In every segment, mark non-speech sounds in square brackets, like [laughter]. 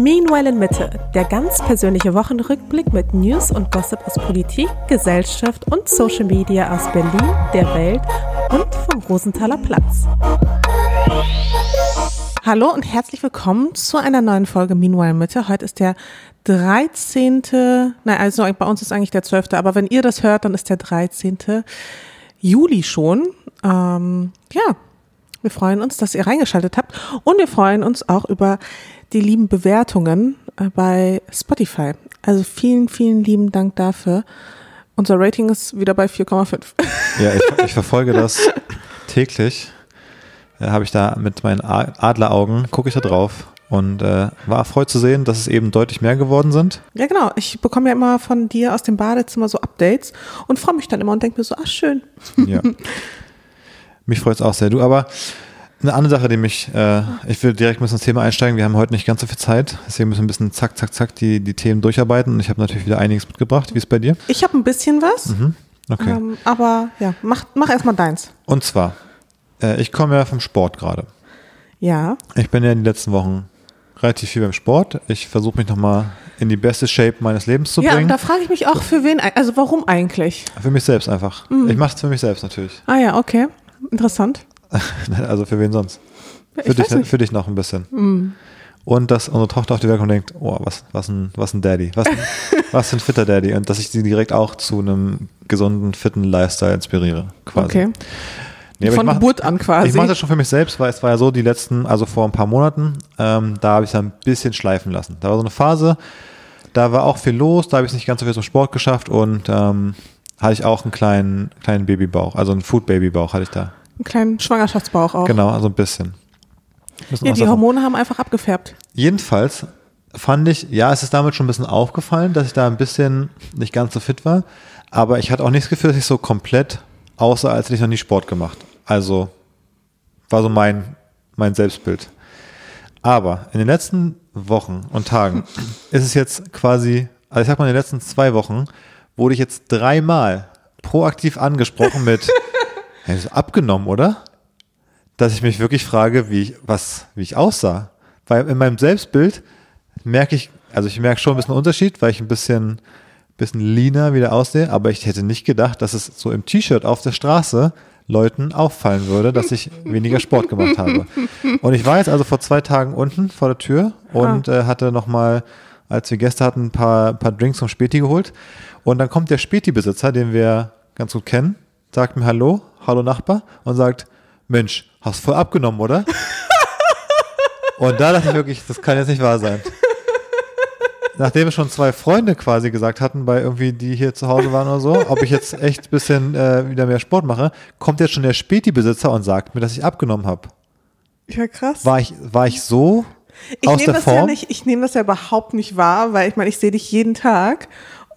Meanwhile in Mitte, der ganz persönliche Wochenrückblick mit News und Gossip aus Politik, Gesellschaft und Social Media aus Berlin, der Welt und vom Rosenthaler Platz. Hallo und herzlich willkommen zu einer neuen Folge Meanwhile in Mitte. Heute ist der 13. Nein, also bei uns ist eigentlich der 12. Aber wenn ihr das hört, dann ist der 13. Juli schon. Ähm, ja, wir freuen uns, dass ihr reingeschaltet habt und wir freuen uns auch über die lieben Bewertungen äh, bei Spotify. Also vielen, vielen lieben Dank dafür. Unser Rating ist wieder bei 4,5. Ja, ich, ich, verfolge das täglich. Äh, Habe ich da mit meinen Adleraugen, gucke ich da drauf und äh, war erfreut zu sehen, dass es eben deutlich mehr geworden sind. Ja, genau. Ich bekomme ja immer von dir aus dem Badezimmer so Updates und freue mich dann immer und denke mir so, ach schön. Ja. [laughs] Mich freut es auch sehr. Du, aber eine andere Sache, die mich, äh, ich will direkt ein bisschen ins Thema einsteigen. Wir haben heute nicht ganz so viel Zeit, deswegen müssen wir ein bisschen zack, zack, zack die, die Themen durcharbeiten. Und ich habe natürlich wieder einiges mitgebracht. Wie ist es bei dir? Ich habe ein bisschen was. Mhm. Okay. Ähm, aber ja, mach, mach erstmal deins. Und zwar, äh, ich komme ja vom Sport gerade. Ja. Ich bin ja in den letzten Wochen relativ viel beim Sport. Ich versuche mich nochmal in die beste Shape meines Lebens zu bringen. Ja, da frage ich mich auch, für wen, also warum eigentlich? Für mich selbst einfach. Mhm. Ich mache es für mich selbst natürlich. Ah ja, okay. Interessant. [laughs] also für wen sonst? Für dich, für dich noch ein bisschen. Mm. Und dass unsere Tochter auf die Welt kommt und denkt, oh, was, was, ein, was ein Daddy, was ein, [laughs] was ein fitter Daddy. Und dass ich sie direkt auch zu einem gesunden, fitten Lifestyle inspiriere, quasi. Okay. Nee, Von mach, Geburt an quasi. Ich mache das schon für mich selbst, weil es war ja so, die letzten, also vor ein paar Monaten, ähm, da habe ich es ein bisschen schleifen lassen. Da war so eine Phase, da war auch viel los, da habe ich es nicht ganz so viel zum Sport geschafft und ähm, hatte ich auch einen kleinen, kleinen Babybauch, also einen Food-Babybauch hatte ich da. Einen kleinen Schwangerschaftsbauch auch. Genau, also ein bisschen. Ja, die Hormone haben einfach abgefärbt. Jedenfalls fand ich, ja, es ist damit schon ein bisschen aufgefallen, dass ich da ein bisschen nicht ganz so fit war. Aber ich hatte auch nicht das Gefühl, dass ich so komplett außer als hätte ich noch nie Sport gemacht. Also war so mein, mein Selbstbild. Aber in den letzten Wochen und Tagen ist es jetzt quasi, also ich sag mal, in den letzten zwei Wochen wurde ich jetzt dreimal proaktiv angesprochen mit [laughs] Ja, ist abgenommen, oder? Dass ich mich wirklich frage, wie ich, was, wie ich aussah. Weil in meinem Selbstbild merke ich, also ich merke schon ein bisschen Unterschied, weil ich ein bisschen, bisschen leaner wieder aussehe, aber ich hätte nicht gedacht, dass es so im T-Shirt auf der Straße Leuten auffallen würde, dass ich weniger Sport gemacht habe. Und ich war jetzt also vor zwei Tagen unten vor der Tür und ah. äh, hatte nochmal, als wir Gäste hatten, ein paar, ein paar Drinks vom Späti geholt. Und dann kommt der Späti-Besitzer, den wir ganz gut kennen, sagt mir Hallo, Hallo Nachbar und sagt, Mensch, hast voll abgenommen, oder? [laughs] und da dachte ich wirklich, das kann jetzt nicht wahr sein. Nachdem schon zwei Freunde quasi gesagt hatten, bei irgendwie, die hier zu Hause waren oder so, ob ich jetzt echt ein bisschen äh, wieder mehr Sport mache, kommt jetzt schon der Späti-Besitzer und sagt mir, dass ich abgenommen habe. Ja, krass. War ich, war ich so ich aus der Form? Ja nicht, ich nehme das ja überhaupt nicht wahr, weil ich meine, ich sehe dich jeden Tag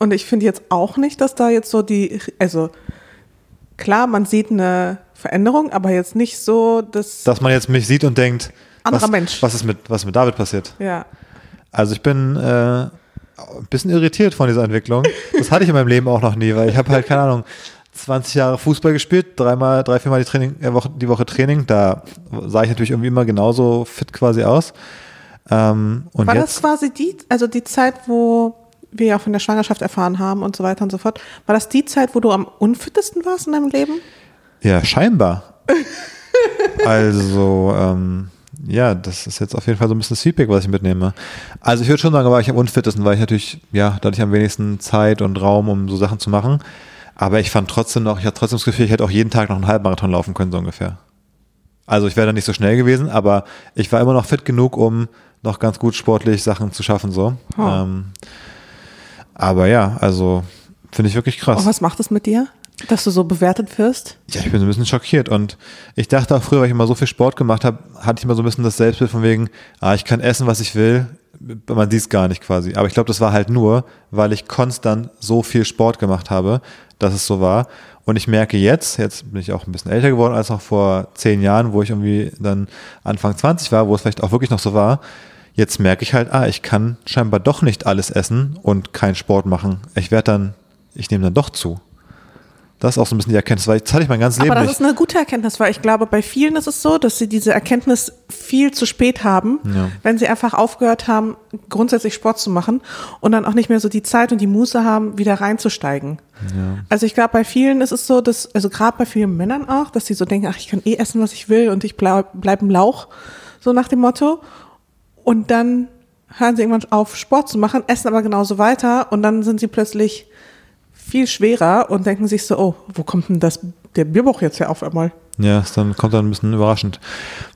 und ich finde jetzt auch nicht, dass da jetzt so die, also klar, man sieht eine Veränderung, aber jetzt nicht so, dass. Dass man jetzt mich sieht und denkt, anderer was, Mensch. Was ist, mit, was mit David passiert? Ja. Also ich bin äh, ein bisschen irritiert von dieser Entwicklung. Das hatte ich in meinem Leben auch noch nie, weil ich habe halt, keine Ahnung, 20 Jahre Fußball gespielt, dreimal, drei, viermal die, Training, äh, Woche, die Woche Training. Da sah ich natürlich irgendwie immer genauso fit quasi aus. Ähm, und War jetzt, das quasi die, also die Zeit, wo wir ja von der Schwangerschaft erfahren haben und so weiter und so fort. War das die Zeit, wo du am unfittesten warst in deinem Leben? Ja, scheinbar. [laughs] also, ähm, ja, das ist jetzt auf jeden Fall so ein bisschen das Feedback, was ich mitnehme. Also ich würde schon sagen, war ich am unfittesten, weil ich natürlich, ja, da hatte ich am wenigsten Zeit und Raum, um so Sachen zu machen. Aber ich fand trotzdem noch, ich hatte trotzdem das Gefühl, ich hätte auch jeden Tag noch einen Halbmarathon laufen können, so ungefähr. Also ich wäre da nicht so schnell gewesen, aber ich war immer noch fit genug, um noch ganz gut sportlich Sachen zu schaffen, so. Oh. Ähm, aber ja, also finde ich wirklich krass. Und was macht das mit dir? Dass du so bewertet wirst? Ja, ich bin so ein bisschen schockiert und ich dachte auch früher, weil ich immer so viel Sport gemacht habe, hatte ich immer so ein bisschen das Selbstbild von wegen, ah, ich kann essen, was ich will, man sieht es gar nicht quasi. Aber ich glaube, das war halt nur, weil ich konstant so viel Sport gemacht habe, dass es so war. Und ich merke jetzt, jetzt bin ich auch ein bisschen älter geworden als noch vor zehn Jahren, wo ich irgendwie dann Anfang 20 war, wo es vielleicht auch wirklich noch so war, Jetzt merke ich halt, ah, ich kann scheinbar doch nicht alles essen und keinen Sport machen. Ich werde dann, ich nehme dann doch zu. Das ist auch so ein bisschen die Erkenntnis, weil das hatte ich mein ganzes Leben Aber das nicht. ist eine gute Erkenntnis, weil ich glaube, bei vielen ist es so, dass sie diese Erkenntnis viel zu spät haben, Ja. wenn sie einfach aufgehört haben, grundsätzlich Sport zu machen und dann auch nicht mehr so die Zeit und die Muße haben, wieder reinzusteigen. Also ich glaube, bei vielen ist es so, dass, also gerade bei vielen Männern auch, dass sie so denken, ach, ich kann eh essen, was ich will und ich bleib, bleib im Lauch, so nach dem Motto. Und dann hören sie irgendwann auf, Sport zu machen, essen aber genauso weiter und dann sind sie plötzlich viel schwerer und denken sich so, oh, wo kommt denn das, der Bierbauch jetzt her auf einmal? Ja, ist dann kommt dann ein bisschen überraschend.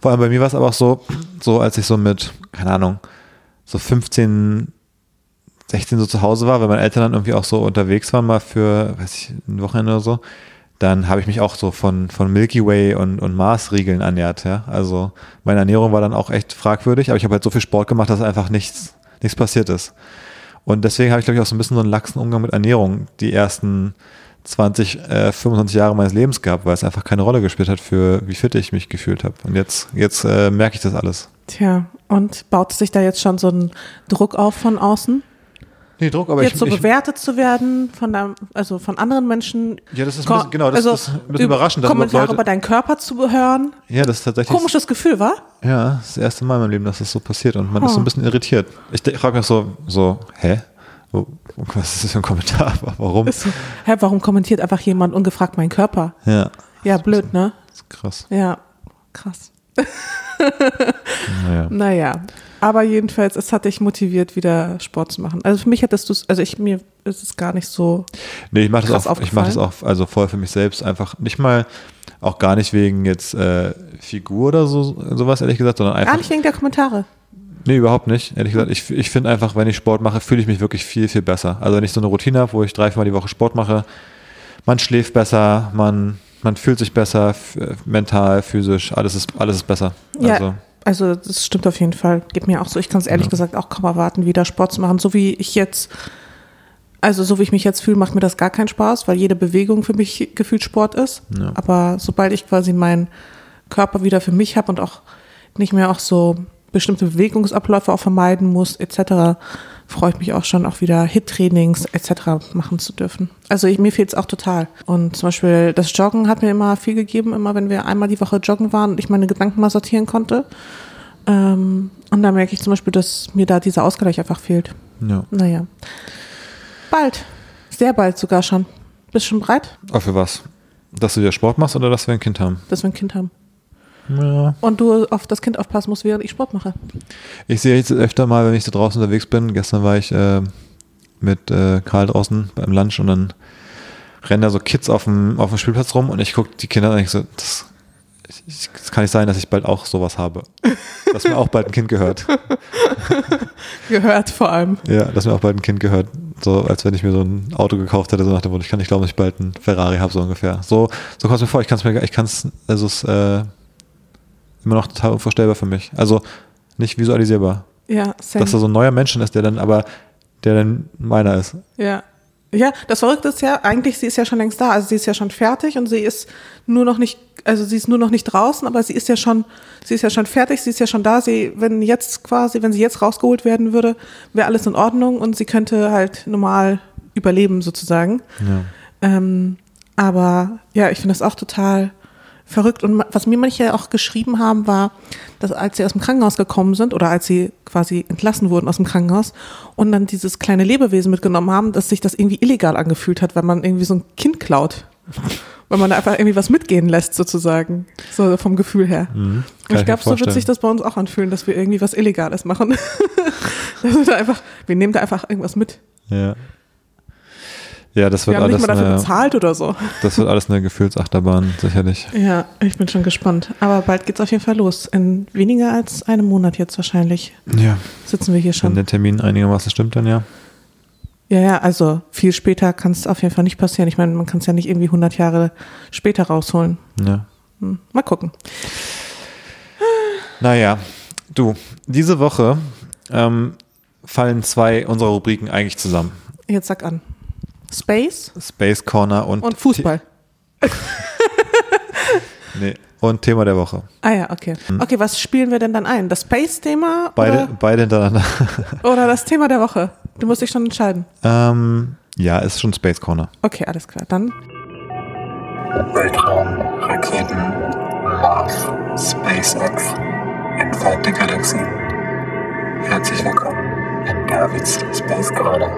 Vor allem bei mir war es aber auch so, so als ich so mit, keine Ahnung, so 15, 16 so zu Hause war, weil meine Eltern dann irgendwie auch so unterwegs waren, mal für, weiß ich, ein Wochenende oder so, dann habe ich mich auch so von, von Milky Way und, und Mars-Riegeln ernährt, ja. Also meine Ernährung war dann auch echt fragwürdig, aber ich habe halt so viel Sport gemacht, dass einfach nichts, nichts passiert ist. Und deswegen habe ich, glaube ich, auch so ein bisschen so einen laxen Umgang mit Ernährung die ersten 20, äh, 25 Jahre meines Lebens gehabt, weil es einfach keine Rolle gespielt hat, für wie fit ich mich gefühlt habe. Und jetzt, jetzt äh, merke ich das alles. Tja, und baut sich da jetzt schon so ein Druck auf von außen? Nee, Druck, aber jetzt ich, so ich bewertet zu werden von der, also von anderen Menschen. Ja, das ist ein bisschen, genau, das, also ist ein bisschen über- überraschend, dass Kommentare überhaupt über Leute, deinen Körper zu hören. ja, das ist tatsächlich, Komisches Gefühl, war? ja, das ist das erste Mal in meinem Leben, dass das so passiert und man ist so Oh. ein bisschen irritiert. Ich, de- frage mich so, so, hä? Was ist das für ein Kommentar? [laughs] Warum? Ist hä, warum kommentiert einfach jemand ungefragt meinen Körper? Ja, Ja, blöd, ne? das ist krass. Ja, krass. [laughs] Naja. Naja, aber jedenfalls, es hat dich motiviert, wieder Sport zu machen. Also für mich hättest du es, also ich, mir ist es gar nicht so, Nee, ich mache das, auch, ich mach das auch also voll für mich selbst einfach nicht mal, auch gar nicht wegen jetzt äh, Figur oder so, sowas, ehrlich gesagt, sondern einfach. gar nicht wegen der Kommentare. Nee, überhaupt nicht. Ehrlich gesagt, ich, ich finde einfach, wenn ich Sport mache, fühle ich mich wirklich viel, viel besser. Also wenn ich so eine Routine habe, wo ich drei, viermal die Woche Sport mache, man schläft besser, man, man fühlt sich besser, mental, physisch, alles ist, alles ist besser. Ja, Also, also das stimmt auf jeden Fall. Geht mir auch so. Ich kann es ehrlich Ja. gesagt auch kaum erwarten, wieder Sport zu machen. So wie ich jetzt, also so wie ich mich jetzt fühle, macht mir das gar keinen Spaß, weil jede Bewegung für mich gefühlt Sport ist. Ja. Aber sobald ich quasi meinen Körper wieder für mich habe und auch nicht mehr auch so bestimmte Bewegungsabläufe auch vermeiden muss, etc., freue ich mich auch schon, auch wieder Hit-Trainings etc. machen zu dürfen. Also ich, mir fehlt es auch total. Und zum Beispiel das Joggen hat mir immer viel gegeben, immer wenn wir einmal die Woche joggen waren und ich meine Gedanken mal sortieren konnte. Ähm, und da merke ich zum Beispiel, dass mir da dieser Ausgleich einfach fehlt. ja. Naja. Bald. Sehr bald sogar schon. Bist schon bereit, Aber für was? Dass du wieder Sport machst oder dass wir ein Kind haben? dass wir ein Kind haben? Ja. Und du auf das Kind aufpassen musst, während ich Sport mache. Ich sehe jetzt öfter mal, wenn ich so draußen unterwegs bin. Gestern war ich äh, mit äh, Karl draußen beim Lunch und dann rennen da so Kids auf dem, auf dem Spielplatz rum und ich gucke die Kinder an und ich so, das, ich, das kann nicht sein, dass ich bald auch sowas habe. Dass mir auch bald ein Kind gehört. [laughs] Gehört vor allem. Ja, dass mir auch bald ein Kind gehört. So, als wenn ich mir so ein Auto gekauft hätte, so nach dem Motto, ich kann nicht glauben, dass ich bald ein Ferrari habe, so ungefähr. So, so kommt es mir vor, ich kann es mir, ich kann es, also es äh, immer noch total unvorstellbar für mich. Also nicht visualisierbar. Ja, same. Dass da so ein neuer Mensch ist, der dann aber, der dann meiner ist. Ja. Ja, das Verrückte ist ja, eigentlich, sie ist ja schon längst da. Also sie ist ja schon fertig und sie ist nur noch nicht, also sie ist nur noch nicht draußen, aber sie ist ja schon, sie ist ja schon fertig, sie ist ja schon da. Sie, wenn jetzt quasi, wenn sie jetzt rausgeholt werden würde, wäre alles in Ordnung und sie könnte halt normal überleben sozusagen. Ja. Ähm, aber ja, ich finde das auch total verrückt. Und was mir manche auch geschrieben haben, war, dass als sie aus dem Krankenhaus gekommen sind oder als sie quasi entlassen wurden aus dem Krankenhaus und dann dieses kleine Lebewesen mitgenommen haben, dass sich das irgendwie illegal angefühlt hat, wenn man irgendwie so ein Kind klaut. [laughs] Weil man da einfach irgendwie was mitgehen lässt, sozusagen. So vom Gefühl her. Mhm. Und ich glaube, so wird sich das bei uns auch anfühlen, dass wir irgendwie was Illegales machen. dass wir da einfach, wir nehmen da einfach irgendwas mit. Ja. Ja, das Wir wird haben nicht alles mal dafür eine, bezahlt oder so. das wird alles eine Gefühlsachterbahn, sicherlich. Ja, ich bin schon gespannt. Aber bald geht's auf jeden Fall los. In weniger als einem Monat jetzt wahrscheinlich Ja. sitzen wir hier Wenn schon. der Termin einigermaßen stimmt, dann ja. Ja, ja, also viel später kann es auf jeden Fall nicht passieren. Ich meine, man kann es ja nicht irgendwie 100 Jahre später rausholen. Ja. Hm, mal gucken. Naja, du, diese Woche ähm, fallen zwei unserer Rubriken eigentlich zusammen. Jetzt sag an. Space Space Corner und, und Fußball. [laughs] Nee, und Thema der Woche. Ah ja, okay. Okay, was spielen wir denn dann ein? Das Space-Thema Hm. Beide, oder, beide hintereinander. [laughs] oder das Thema der Woche? Du musst dich schon entscheiden. ähm, ja, ist schon Space Corner. Okay, alles klar. Dann Weltraum, Raketen, Mars, SpaceX, entfernte Galaxien. Herzlich willkommen in Davids Space Corner.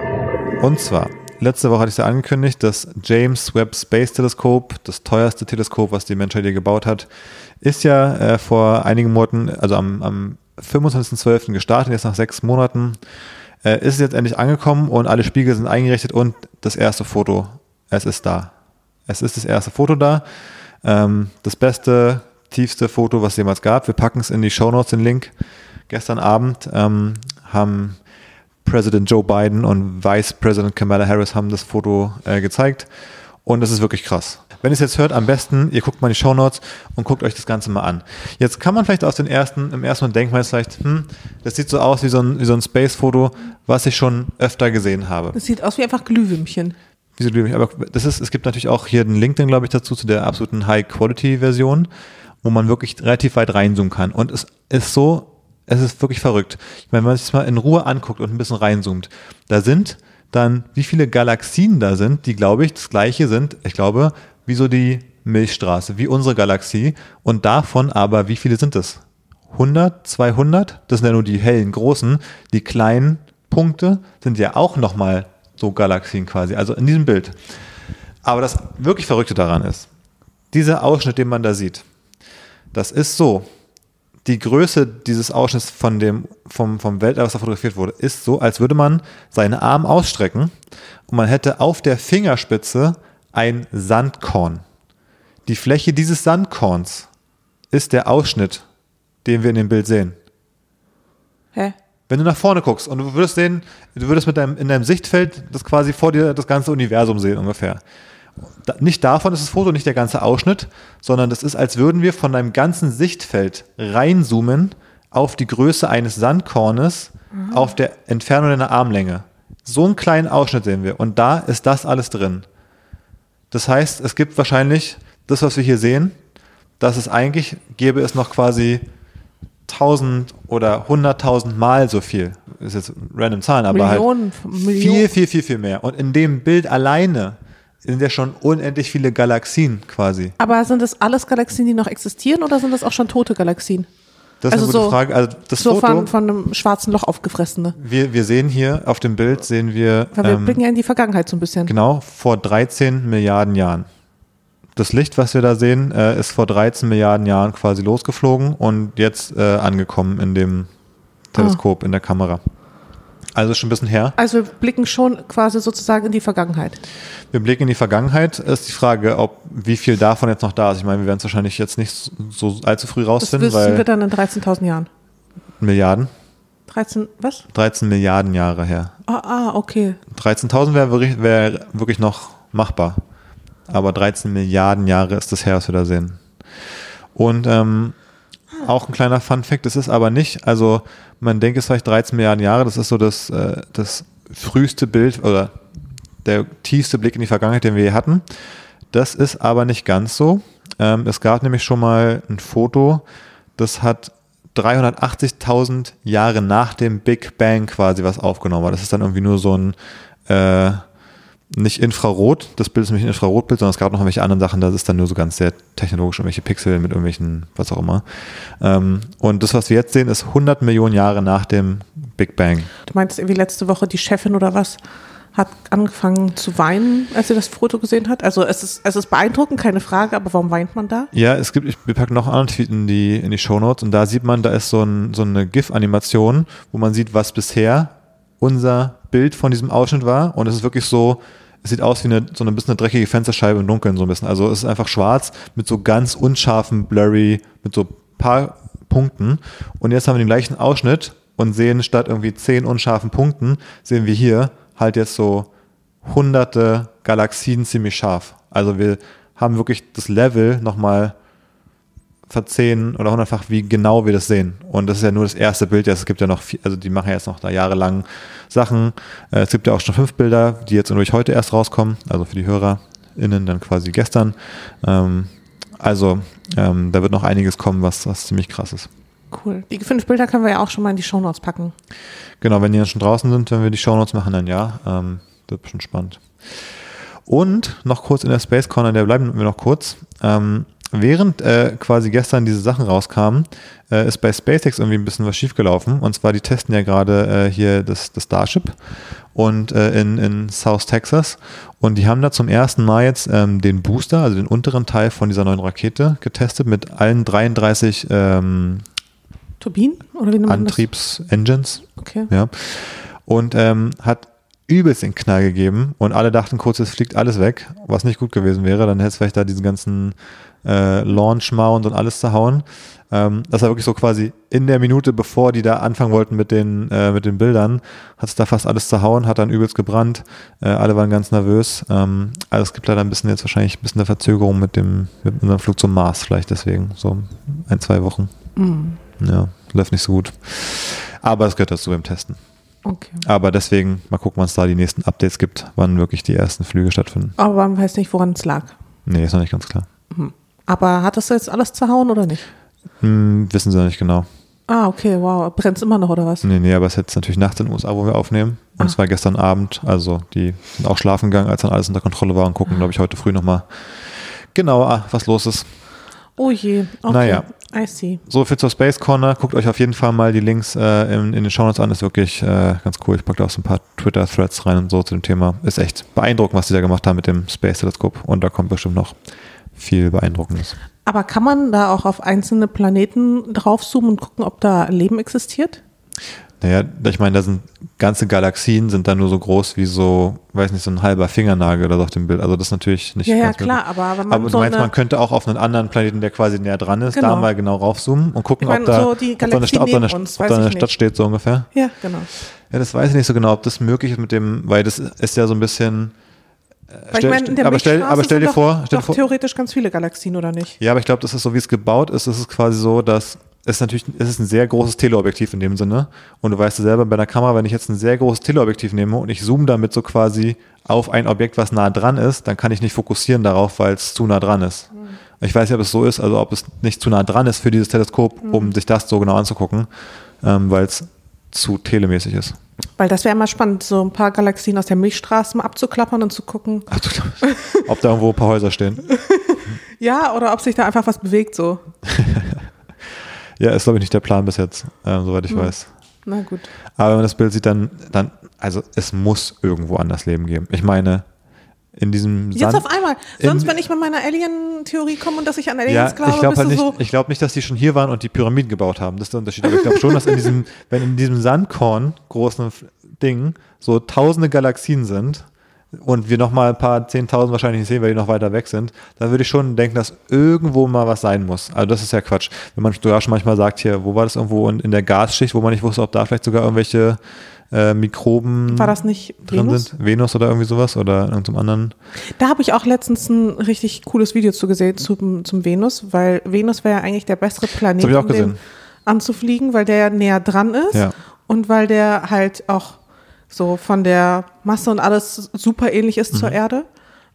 Und zwar, letzte Woche hatte ich ja angekündigt, das James Webb Space Teleskop, das teuerste Teleskop, was die Menschheit je gebaut hat, ist ja äh, vor einigen Monaten, also am, am 25.12. gestartet, jetzt nach sechs Monaten, äh, ist es jetzt endlich angekommen und alle Spiegel sind eingerichtet und das erste Foto, es ist da. Es ist das erste Foto da. Ähm, das beste, tiefste Foto, was es jemals gab. Wir packen es in die Show Notes, den Link. Gestern Abend ähm, haben Präsident Joe Biden und Vice President Kamala Harris haben das Foto äh, gezeigt und es ist wirklich krass. Wenn ihr es jetzt hört, am besten, ihr guckt mal in die Show Notes und guckt euch das Ganze mal an. Jetzt kann man vielleicht aus den ersten, im ersten Moment denken, man vielleicht, hm, das sieht so aus wie so ein, wie so ein Space-Foto, was ich schon öfter gesehen habe. Das sieht aus wie einfach Glühwürmchen. Wieso Glühwürmchen? Aber das ist, es gibt natürlich auch hier einen Link, glaube ich, dazu, zu der absoluten High-Quality-Version, wo man wirklich relativ weit reinzoomen kann. Und es ist so, es ist wirklich verrückt. Ich meine, wenn man sich das mal in Ruhe anguckt und ein bisschen reinzoomt, da sind dann, wie viele Galaxien da sind, die, glaube ich, das gleiche sind, ich glaube, wie so die Milchstraße, wie unsere Galaxie. Und davon aber, wie viele sind es? 100, 200? Das sind ja nur die hellen, großen. Die kleinen Punkte sind ja auch nochmal so Galaxien quasi, also in diesem Bild. Aber das wirklich Verrückte daran ist, dieser Ausschnitt, den man da sieht, das ist so, die Größe dieses Ausschnitts von dem, vom, vom Weltall, was da fotografiert wurde, ist so, als würde man seinen Arm ausstrecken und man hätte auf der Fingerspitze ein Sandkorn. Die Fläche dieses Sandkorns ist der Ausschnitt, den wir in dem Bild sehen. Hä? Wenn du nach vorne guckst und du würdest sehen, du würdest mit deinem, in deinem Sichtfeld das quasi vor dir das ganze Universum sehen ungefähr. Nicht davon ist das Foto, nicht der ganze Ausschnitt, sondern das ist, als würden wir von deinem ganzen Sichtfeld reinzoomen auf die Größe eines Sandkornes mhm. auf der Entfernung deiner Armlänge. So einen kleinen Ausschnitt sehen wir und da ist das alles drin. Das heißt, es gibt wahrscheinlich das, was wir hier sehen, dass es eigentlich gäbe es noch quasi 1000 oder 100.000 Mal so viel. Das ist jetzt random Zahlen, aber Millionen, halt Millionen. viel, viel, viel, viel mehr. Und in dem Bild alleine sind ja schon unendlich viele Galaxien quasi. Aber sind das alles Galaxien, die noch existieren oder sind das auch schon tote Galaxien? Das ist also eine gute so, Frage. Also das so Foto, von, von einem schwarzen Loch aufgefressene. Wir, wir sehen hier auf dem Bild, sehen wir. Weil wir ähm, blicken ja in die Vergangenheit so ein bisschen. Genau, vor 13 Milliarden Jahren. Das Licht, was wir da sehen, äh, ist vor 13 Milliarden Jahren quasi losgeflogen und jetzt äh, angekommen in dem Teleskop, ah. in der Kamera. Also schon ein bisschen her. Also wir blicken schon quasi sozusagen in die Vergangenheit. Wir blicken in die Vergangenheit. Ist die Frage, ob wie viel davon jetzt noch da ist. Ich meine, wir werden es wahrscheinlich jetzt nicht so allzu früh rausfinden. Das wissen wir dann in 13.000 Jahren. Milliarden? 13, was? 13 Milliarden Jahre her. Ah, ah okay. 13.000 wäre wär wirklich noch machbar. Aber 13 Milliarden Jahre ist das her, was wir da sehen. Und ähm, auch ein kleiner Fun-Fact, es ist aber nicht, also man denkt es vielleicht 13 Milliarden Jahre, das ist so das, äh, das früheste Bild oder der tiefste Blick in die Vergangenheit, den wir je hatten. Das ist aber nicht ganz so. Ähm, es gab nämlich schon mal ein Foto, das hat 380.000 Jahre nach dem Big Bang quasi was aufgenommen. Das ist dann irgendwie nur so ein äh, nicht Infrarot, das Bild ist nämlich ein Infrarotbild, sondern es gab noch irgendwelche anderen Sachen, das ist dann nur so ganz sehr technologisch, irgendwelche Pixel mit irgendwelchen, was auch immer. Ähm, und das, was wir jetzt sehen, ist 100 Millionen Jahre nach dem Big Bang. Du meintest irgendwie letzte Woche, die Chefin oder was hat angefangen zu weinen, als sie das Foto gesehen hat. Also es ist, es ist beeindruckend, keine Frage, aber warum weint man da? Ja, es gibt, ich, wir packen noch einen Tweet in die, in die Shownotes und da sieht man, da ist so, ein, so eine GIF-Animation, wo man sieht, was bisher unser Bild von diesem Ausschnitt war und es ist wirklich so, es sieht aus wie eine, so ein bisschen eine dreckige Fensterscheibe im Dunkeln so ein bisschen. Also es ist einfach schwarz mit so ganz unscharfen, blurry, mit so paar Punkten. Und jetzt haben wir den gleichen Ausschnitt und sehen statt irgendwie zehn unscharfen Punkten, sehen wir hier halt jetzt so hunderte Galaxien ziemlich scharf. Also wir haben wirklich das Level nochmal verzehn oder hundertfach, wie genau wir das sehen. Und das ist ja nur das erste Bild. Es gibt ja noch, viel, also die machen ja jetzt noch da jahrelang Sachen. Äh, es gibt ja auch schon fünf Bilder, die jetzt durch heute erst rauskommen. Also für die HörerInnen dann quasi gestern. Ähm, also ähm, da wird noch einiges kommen, was, was ziemlich krass ist. Cool. Die fünf Bilder können wir ja auch schon mal in die Shownotes packen. Genau, wenn die dann schon draußen sind, wenn wir die Shownotes machen, dann ja. Ähm, das wird schon spannend. Und noch kurz in der Space Corner, der bleiben wir noch kurz. Ähm, während äh, quasi gestern diese Sachen rauskamen, äh, ist bei SpaceX irgendwie ein bisschen was schiefgelaufen. Und zwar, die testen ja gerade äh, hier das, das Starship und äh, in, in South Texas. Und die haben da zum ersten Mal jetzt ähm, den Booster, also den unteren Teil von dieser neuen Rakete, getestet mit allen 33 ähm, Turbinen? Oder wie nennt man das? Antriebs-Engines. Okay. Ja. Und ähm, hat übelst den Knall gegeben und alle dachten kurz, es fliegt alles weg, was nicht gut gewesen wäre. Dann hätte es vielleicht da diesen ganzen äh, Launch-Mount und alles zerhauen. Ähm, das war wirklich so quasi in der Minute, bevor die da anfangen wollten mit den, äh, mit den Bildern, hat es da fast alles zerhauen, hat dann übelst gebrannt. Äh, alle waren ganz nervös. Ähm, also es gibt leider ein bisschen jetzt wahrscheinlich ein bisschen eine Verzögerung mit dem, mit unserem Flug zum Mars vielleicht deswegen. So ein, zwei Wochen. Mhm. Ja, läuft nicht so gut. Aber es gehört dazu beim Testen. Okay. Aber deswegen mal gucken, wann es da die nächsten Updates gibt, wann wirklich die ersten Flüge stattfinden. Aber man weiß nicht, woran es lag. Nee, ist noch nicht ganz klar. Aber hat das jetzt alles zerhauen oder nicht? Hm, wissen sie noch nicht genau. Ah, okay, wow. Brennt immer noch oder was? Nee, nee, aber es ist jetzt natürlich nachts in den USA, wo wir aufnehmen. Und es Ah. war gestern Abend, also die sind auch schlafen gegangen, als dann alles unter Kontrolle war und gucken, glaube ich, heute früh nochmal genauer, was los ist. Oh je. Okay. Naja. I see. So viel zur Space Corner. Guckt euch auf jeden Fall mal die Links äh, in, in den Shownotes an. Ist wirklich äh, ganz cool. Ich packe da auch so ein paar Twitter-Threads rein und so zu dem Thema. Ist echt beeindruckend, was die da gemacht haben mit dem Space-Teleskop. Und da kommt bestimmt noch viel Beeindruckendes. Aber kann man da auch auf einzelne Planeten draufzoomen und gucken, ob da Leben existiert? Naja, ich meine, da sind ganze Galaxien sind da nur so groß wie so, weiß nicht, so ein halber Fingernagel oder so auf dem Bild. Also das ist natürlich nicht Ja, ja, klar, aber wenn man Aber du so meinst, man könnte auch auf einen anderen Planeten, der quasi näher dran ist, da Genau. mal genau raufzoomen und gucken, Ich meine, ob da, so die ob da eine, Galaxie Sta- ob da eine, uns, ob da eine Stadt steht, so ungefähr. Ja, genau. Ja, das weiß ich nicht so genau, ob das möglich ist mit dem, weil das ist ja so ein bisschen. Weil ich stell- meine, aber stell, aber stell dir doch, vor, stell doch vor, theoretisch ganz viele Galaxien, oder nicht? ja, aber ich glaube, das ist so, wie es gebaut ist. Es ist quasi so, dass es natürlich, es ist ein sehr großes Teleobjektiv in dem Sinne. Und du weißt ja selber bei einer Kamera, wenn ich jetzt ein sehr großes Teleobjektiv nehme und ich zoome damit so quasi auf ein Objekt, was nah dran ist, dann kann ich nicht fokussieren darauf, weil es zu nah dran ist. Ich weiß nicht, ob es so ist, also ob es nicht zu nah dran ist für dieses Teleskop, um sich das so genau anzugucken, ähm, weil es zu telemäßig ist. Weil das wäre immer spannend, so ein paar Galaxien aus der Milchstraße mal abzuklappern und zu gucken. Ach, ob da irgendwo ein paar Häuser stehen. [laughs] Ja, oder ob sich da einfach was bewegt, so. [laughs] Ja, ist glaube ich nicht der Plan bis jetzt, ähm, soweit ich weiß. Na gut. Aber wenn man das Bild sieht, dann, dann, also es muss irgendwo anders Leben geben. Ich meine, in diesem Jetzt Sand, auf einmal. Sonst, wenn ich mit meiner Alien-Theorie komme und dass ich an Aliens ja, glaube, ich glaube halt nicht, so. ich glaube nicht, dass die schon hier waren und die Pyramiden gebaut haben. Das ist der Unterschied. Aber ich glaube schon, dass in diesem, [laughs] wenn in diesem Sandkorn großen Ding so tausende Galaxien sind und wir noch mal ein paar zehntausend wahrscheinlich nicht sehen, weil die noch weiter weg sind, dann würde ich schon denken, dass irgendwo mal was sein muss. Also das ist ja Quatsch. Wenn man sogar schon manchmal sagt, hier, wo war das irgendwo in, in der Gasschicht, wo man nicht wusste, ob da vielleicht sogar irgendwelche äh, Mikroben War das nicht drin Venus? sind. Venus oder irgendwie sowas oder irgendeinem anderen. Da habe ich auch letztens ein richtig cooles Video zu gesehen zum, zum Venus, weil Venus wäre ja eigentlich der bessere Planet, um den anzufliegen, weil der ja näher dran ist Ja. und weil der halt auch so von der Masse und alles super ähnlich ist zur Erde.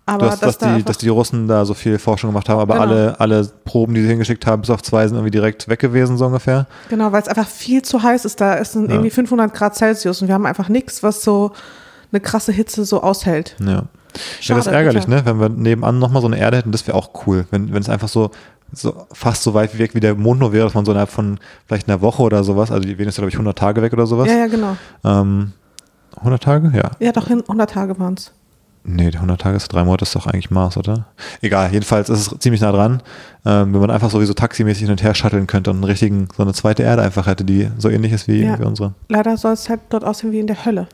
Aber. Dass, dass, da die, dass die Russen da so viel Forschung gemacht haben, aber Genau. alle, alle Proben, die sie hingeschickt haben, bis auf zwei sind irgendwie direkt weg gewesen, so ungefähr. Genau, weil es einfach viel zu heiß ist. Da ist Ja. irgendwie 500 Grad Celsius und wir haben einfach nichts, was so eine krasse Hitze so aushält. Ja. ja, Schade, das ist ärgerlich, ne? Wenn wir nebenan nochmal so eine Erde hätten, das wäre auch cool. Wenn, wenn es einfach so, so fast so weit weg wie der Mond nur wäre, dass man so innerhalb von vielleicht einer Woche oder sowas, also die Venus ist, glaube ich, 100 Tage weg oder sowas. Ja, ja, genau. Ähm, 100 Tage? Ja. Ja, doch, hin- 100 Tage waren es. Nee, die 100 Tage ist drei Monate, ist doch eigentlich Mars, oder? Egal, jedenfalls ist es ziemlich nah dran. Ähm, wenn man einfach sowieso taximäßig hin und her shutteln könnte und einen richtigen, so eine zweite Erde einfach hätte, die so ähnlich ist wie, Ja. wie unsere. Leider soll es halt dort aussehen wie in der Hölle.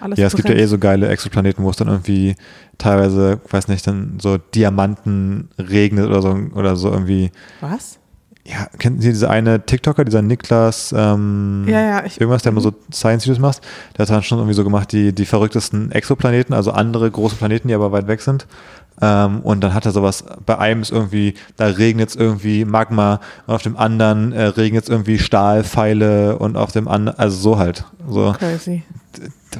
Alles Ja, es gibt ja eh so geile Exoplaneten, wo es dann irgendwie teilweise, weiß nicht, dann so Diamanten regnet oder so, oder so irgendwie. Was? Ja, kennen Sie diese eine TikToker, dieser Niklas, ähm, Ja, ja, ich- irgendwas, der immer so Science-Videos macht? Der hat dann schon irgendwie so gemacht, die, die verrücktesten Exoplaneten, also andere große Planeten, die aber weit weg sind. Ähm, und dann hat er sowas, bei einem ist irgendwie, da regnet es irgendwie Magma und auf dem anderen äh, regnet es irgendwie Stahlpfeile und auf dem anderen, also so halt. So Crazy.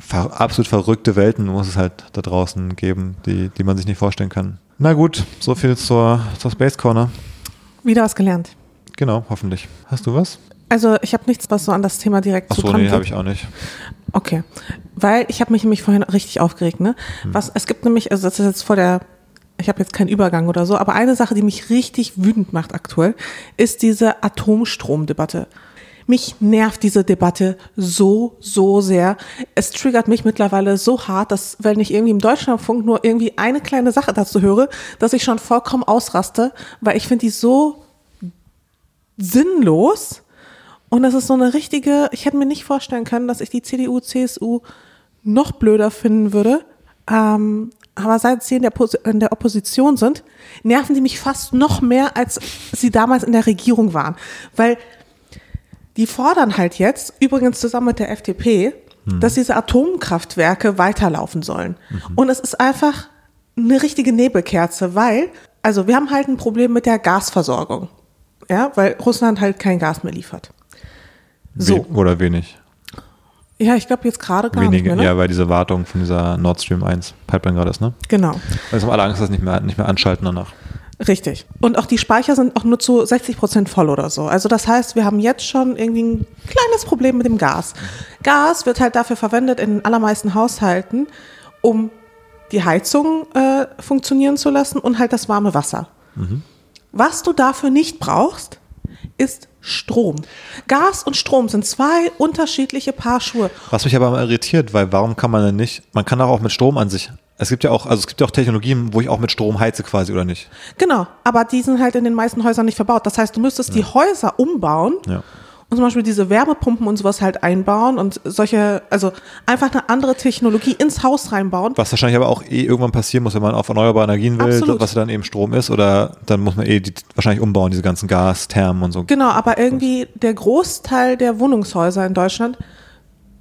ver absolut verrückte Welten muss es halt da draußen geben, die, die man sich nicht vorstellen kann. Na gut, so viel zur, zur Space Corner. Wieder was gelernt. Genau, hoffentlich. Hast du was? Also ich habe nichts, was so an das Thema direkt Achso, nee, habe ich auch nicht. Okay, weil ich habe mich nämlich vorhin richtig aufgeregt. Ne? Was es gibt nämlich, also das ist jetzt vor der, ich habe jetzt keinen Übergang oder so, aber eine Sache, die mich richtig wütend macht aktuell, ist diese Atomstromdebatte. Mich nervt diese Debatte so, so sehr. Es triggert mich mittlerweile so hart, dass wenn ich irgendwie im Deutschlandfunk nur irgendwie eine kleine Sache dazu höre, dass ich schon vollkommen ausraste, weil ich finde die so sinnlos. Und das ist so eine richtige, ich hätte mir nicht vorstellen können, dass ich die CDU, CSU noch blöder finden würde. Ähm, aber seit sie in der, in der Opposition sind, nerven die mich fast noch mehr, als sie damals in der Regierung waren. Weil die fordern halt jetzt, übrigens zusammen mit der FDP, dass diese Atomkraftwerke weiterlaufen sollen. Und es ist einfach eine richtige Nebelkerze, weil, also wir haben halt ein Problem mit der Gasversorgung. Ja, weil Russland halt kein Gas mehr liefert. So. We oder wenig. Ja, ich glaube jetzt gerade gar nicht Wenige, mehr. Ne? ja, weil diese Wartung von dieser Nord Stream 1 Pipeline gerade ist, ne? Genau. Weil haben alle Angst, dass nicht mehr, nicht mehr anschalten danach. Richtig. Und auch die Speicher sind auch nur zu 60 Prozent voll oder so. Also das heißt, wir haben jetzt schon irgendwie ein kleines Problem mit dem Gas. Gas wird halt dafür verwendet in den allermeisten Haushalten, um die Heizung äh, funktionieren zu lassen und halt das warme Wasser. Was du dafür nicht brauchst, ist Strom. Gas und Strom sind zwei unterschiedliche Paar Schuhe. Was mich aber mal irritiert, weil warum kann man denn nicht, man kann auch mit Strom an sich, es gibt ja auch, also es gibt ja auch Technologien, wo ich auch mit Strom heize quasi, oder nicht? Genau, aber die sind halt in den meisten Häusern nicht verbaut. Das heißt, du müsstest die Häuser umbauen Ja. Und zum Beispiel diese Wärmepumpen und sowas halt einbauen und solche, also einfach eine andere Technologie ins Haus reinbauen. Was wahrscheinlich aber auch eh irgendwann passieren muss, wenn man auf erneuerbare Energien will, Absolut. was dann eben Strom ist, oder dann muss man eh die wahrscheinlich umbauen, diese ganzen Gas, Thermen und so. Genau, aber irgendwie der Großteil der Wohnungshäuser in Deutschland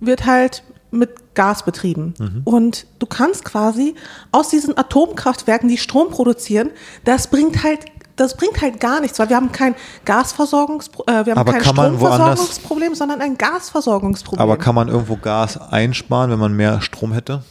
wird halt mit Gas betrieben. Und du kannst quasi aus diesen Atomkraftwerken, die Strom produzieren, das bringt halt das bringt halt gar nichts, weil wir haben kein Gasversorgungspro äh, wir haben Aber kein Stromversorgungsproblem, sondern ein Gasversorgungsproblem. Aber kann man irgendwo Gas einsparen, wenn man mehr Strom hätte?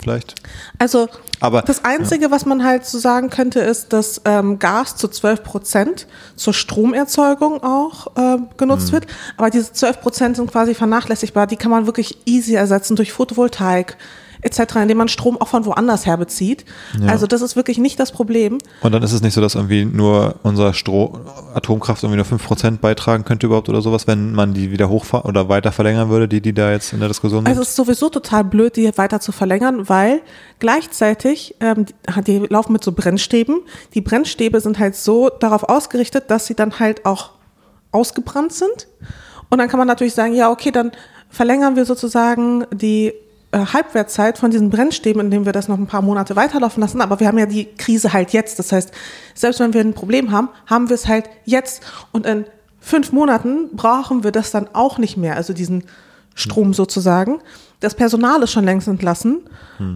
Vielleicht? Also Aber- das Einzige, was man halt so sagen könnte, ist, dass ähm, Gas zu 12 Prozent zur Stromerzeugung auch äh, genutzt wird. Aber diese 12 Prozent sind quasi vernachlässigbar. Die kann man wirklich easy ersetzen durch Photovoltaik etc., indem man Strom auch von woanders her bezieht. Ja. Also das ist wirklich nicht das Problem. Und dann ist es nicht so, dass irgendwie nur unser Stro Atomkraft irgendwie nur 5% beitragen könnte überhaupt oder sowas, wenn man die wieder hochfahren oder weiter verlängern würde, die, die da jetzt in der Diskussion sind? Also es ist sowieso total blöd, die weiter zu verlängern, weil gleichzeitig, ähm, die, die laufen mit so Brennstäben. Die Brennstäbe sind halt so darauf ausgerichtet, dass sie dann halt auch ausgebrannt sind. Und dann kann man natürlich sagen, ja, okay, dann verlängern wir sozusagen die äh, Halbwertszeit von diesen Brennstäben, indem wir das noch ein paar Monate weiterlaufen lassen. Aber wir haben ja die Krise halt jetzt. Das heißt, selbst wenn wir ein Problem haben, haben wir es halt jetzt. Und in fünf Monaten brauchen wir das dann auch nicht mehr. Also diesen Strom sozusagen. Das Personal ist schon längst entlassen.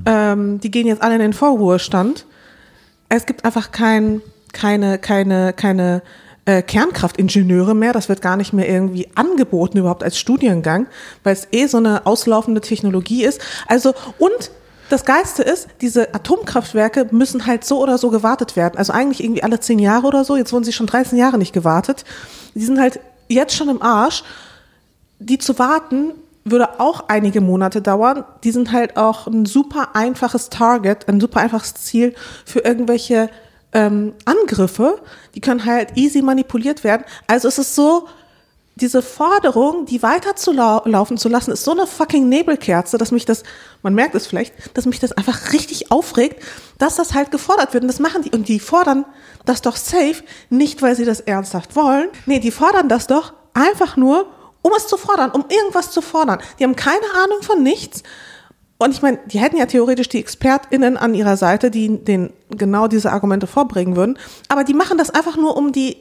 Ähm, die gehen jetzt alle in den Vorruhestand. Es gibt einfach kein, keine, keine, keine äh, Kernkraftingenieure mehr. Das wird gar nicht mehr irgendwie angeboten überhaupt als Studiengang, weil es eh so eine auslaufende Technologie ist. Also und das Geiste ist, diese Atomkraftwerke müssen halt so oder so gewartet werden. Also eigentlich irgendwie alle zehn Jahre oder so. Jetzt wurden sie schon 13 Jahre nicht gewartet. Die sind halt jetzt schon im Arsch. Die zu warten würde auch einige Monate dauern. Die sind halt auch ein super einfaches Target, ein super einfaches Ziel für irgendwelche ähm, Angriffe. Die können halt easy manipuliert werden. Also es ist so, diese Forderung, die weiter zu lau laufen zu lassen, ist so eine fucking Nebelkerze, dass mich das, man merkt es vielleicht, dass mich das einfach richtig aufregt, dass das halt gefordert wird. Und das machen die. Und die fordern das doch safe, nicht weil sie das ernsthaft wollen. Nee, die fordern das doch einfach nur, um es zu fordern, um irgendwas zu fordern. Die haben keine Ahnung von nichts. Und ich meine, die hätten ja theoretisch die ExpertInnen an ihrer Seite, die den genau diese Argumente vorbringen würden. Aber die machen das einfach nur, um die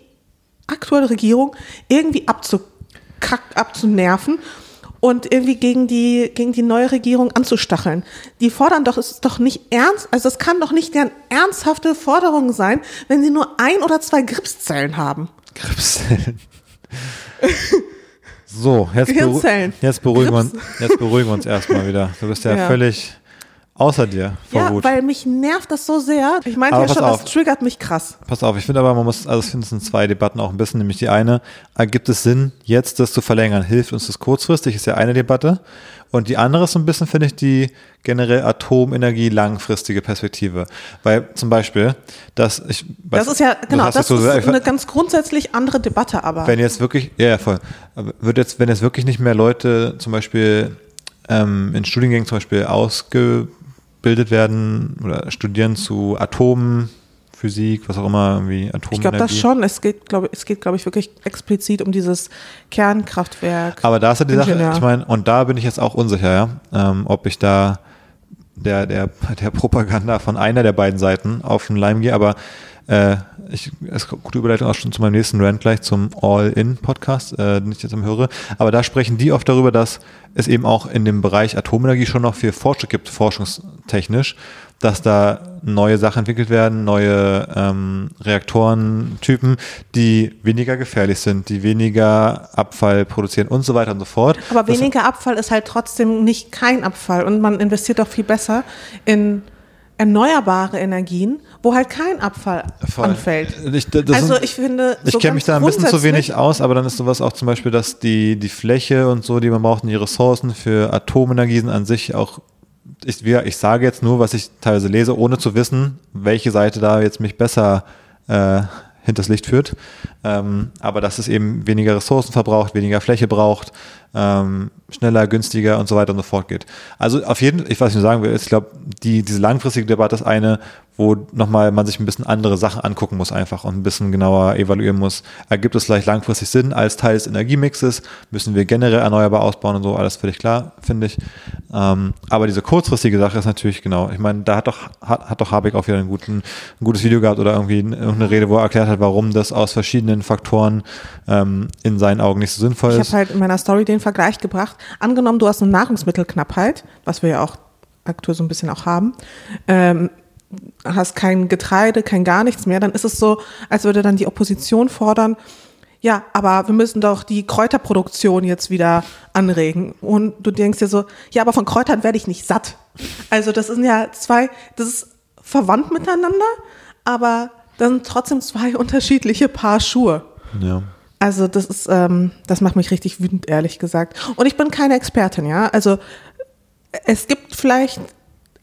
aktuelle Regierung irgendwie abzukack, abzunerven und irgendwie gegen die, gegen die neue Regierung anzustacheln. Die fordern doch, es ist doch nicht ernst, also es kann doch nicht deren ernsthafte Forderung sein, wenn sie nur ein oder zwei Gripszellen haben. Gripszellen. [laughs] So, jetzt, beru Gehirnzellen. jetzt, beruhigen wir, jetzt beruhigen wir uns erstmal wieder. Du bist ja, Ja. völlig Außer dir, vor Ja, Wut. weil mich nervt das so sehr. Ich meinte Aber ja schon, auf. das triggert mich krass. Pass auf, ich finde aber, man muss, also es sind zwei Debatten auch ein bisschen, nämlich die eine, ergibt es Sinn, jetzt das zu verlängern? Hilft uns das kurzfristig? Ist ja eine Debatte. Und die andere ist so ein bisschen, finde ich, die generell Atomenergie langfristige Perspektive. Weil zum Beispiel, dass ich. Das ist ja, genau, das so ist sehr- eine ganz grundsätzlich andere Debatte, aber. wenn jetzt wirklich, ja, ja, voll. Wird jetzt, wenn jetzt wirklich nicht mehr Leute zum Beispiel ähm, in Studiengängen zum Beispiel ausgebildet werden oder studieren zu Atomen, Physik, was auch immer, irgendwie Atomenergie. ich glaube das schon. Es geht, glaube es geht, glaube ich, wirklich explizit um dieses Kernkraftwerk. Aber da ist ja die Sache, Ingenieur. ich meine, und da bin ich jetzt auch unsicher, ja, ähm, ob ich da der, der, der Propaganda von einer der beiden Seiten auf den Leim gehe, aber äh, ich, es kommt gute Überleitung auch schon zu meinem nächsten Rant gleich zum All-In-Podcast, äh, den ich jetzt am höre. Aber da sprechen die oft darüber, dass es eben auch in dem Bereich Atomenergie schon noch viel Fortschritt gibt, forschungstechnisch, dass da neue Sachen entwickelt werden, neue ähm, Reaktorentypen, die weniger gefährlich sind, die weniger Abfall produzieren und so weiter und so fort. aber Das- weniger Abfall ist halt trotzdem nicht kein Abfall und man investiert doch viel besser in erneuerbare Energien, wo halt kein Abfall Voll. anfällt. Ich, das also ich finde, Ich so kenne ganz mich da ein bisschen zu wenig aus, aber dann ist sowas auch zum Beispiel, dass die, die Fläche und so, die man braucht, und die Ressourcen für Atomenergie sind an sich auch, ich, wie- ich sage jetzt nur, was ich teilweise lese, ohne zu wissen, welche Seite da jetzt mich besser äh, hinters Licht führt. Ähm, aber dass es eben weniger Ressourcen verbraucht, weniger Fläche braucht, ähm, schneller, günstiger und so weiter und so fort geht. Also auf jeden Fall, ich was ich sagen will, ich glaube, die, diese langfristige Debatte ist eine, wo nochmal man sich ein bisschen andere Sachen angucken muss einfach und ein bisschen genauer evaluieren muss. Ergibt es vielleicht langfristig Sinn als Teil des Energiemixes? Müssen wir generell erneuerbar ausbauen und so? Alles völlig klar, finde ich. Ähm, aber diese kurzfristige Sache ist natürlich genau. Ich meine, da hat doch, hat, hat doch Habeck auch wieder einen guten, ein gutes Video gehabt oder irgendwie irgendeine Rede, wo er erklärt hat, warum das aus verschiedenen Faktoren ähm, in seinen Augen nicht so sinnvoll Ich ist. habe halt in meiner Story den Vergleich gebracht. Angenommen, du hast eine Nahrungsmittelknappheit, was wir ja auch aktuell so ein bisschen auch haben, ähm, hast kein Getreide, kein gar nichts mehr, dann ist es so, als würde dann die Opposition fordern, ja, aber wir müssen doch die Kräuterproduktion jetzt wieder anregen. Und du denkst dir so, ja, aber von Kräutern werde ich nicht satt. Also das sind ja zwei, das ist verwandt miteinander, aber das sind trotzdem zwei [laughs] unterschiedliche Paar Schuhe. ja. Also das ist, ähm, das macht mich richtig wütend, ehrlich gesagt. Und ich bin keine Expertin, ja. Also es gibt vielleicht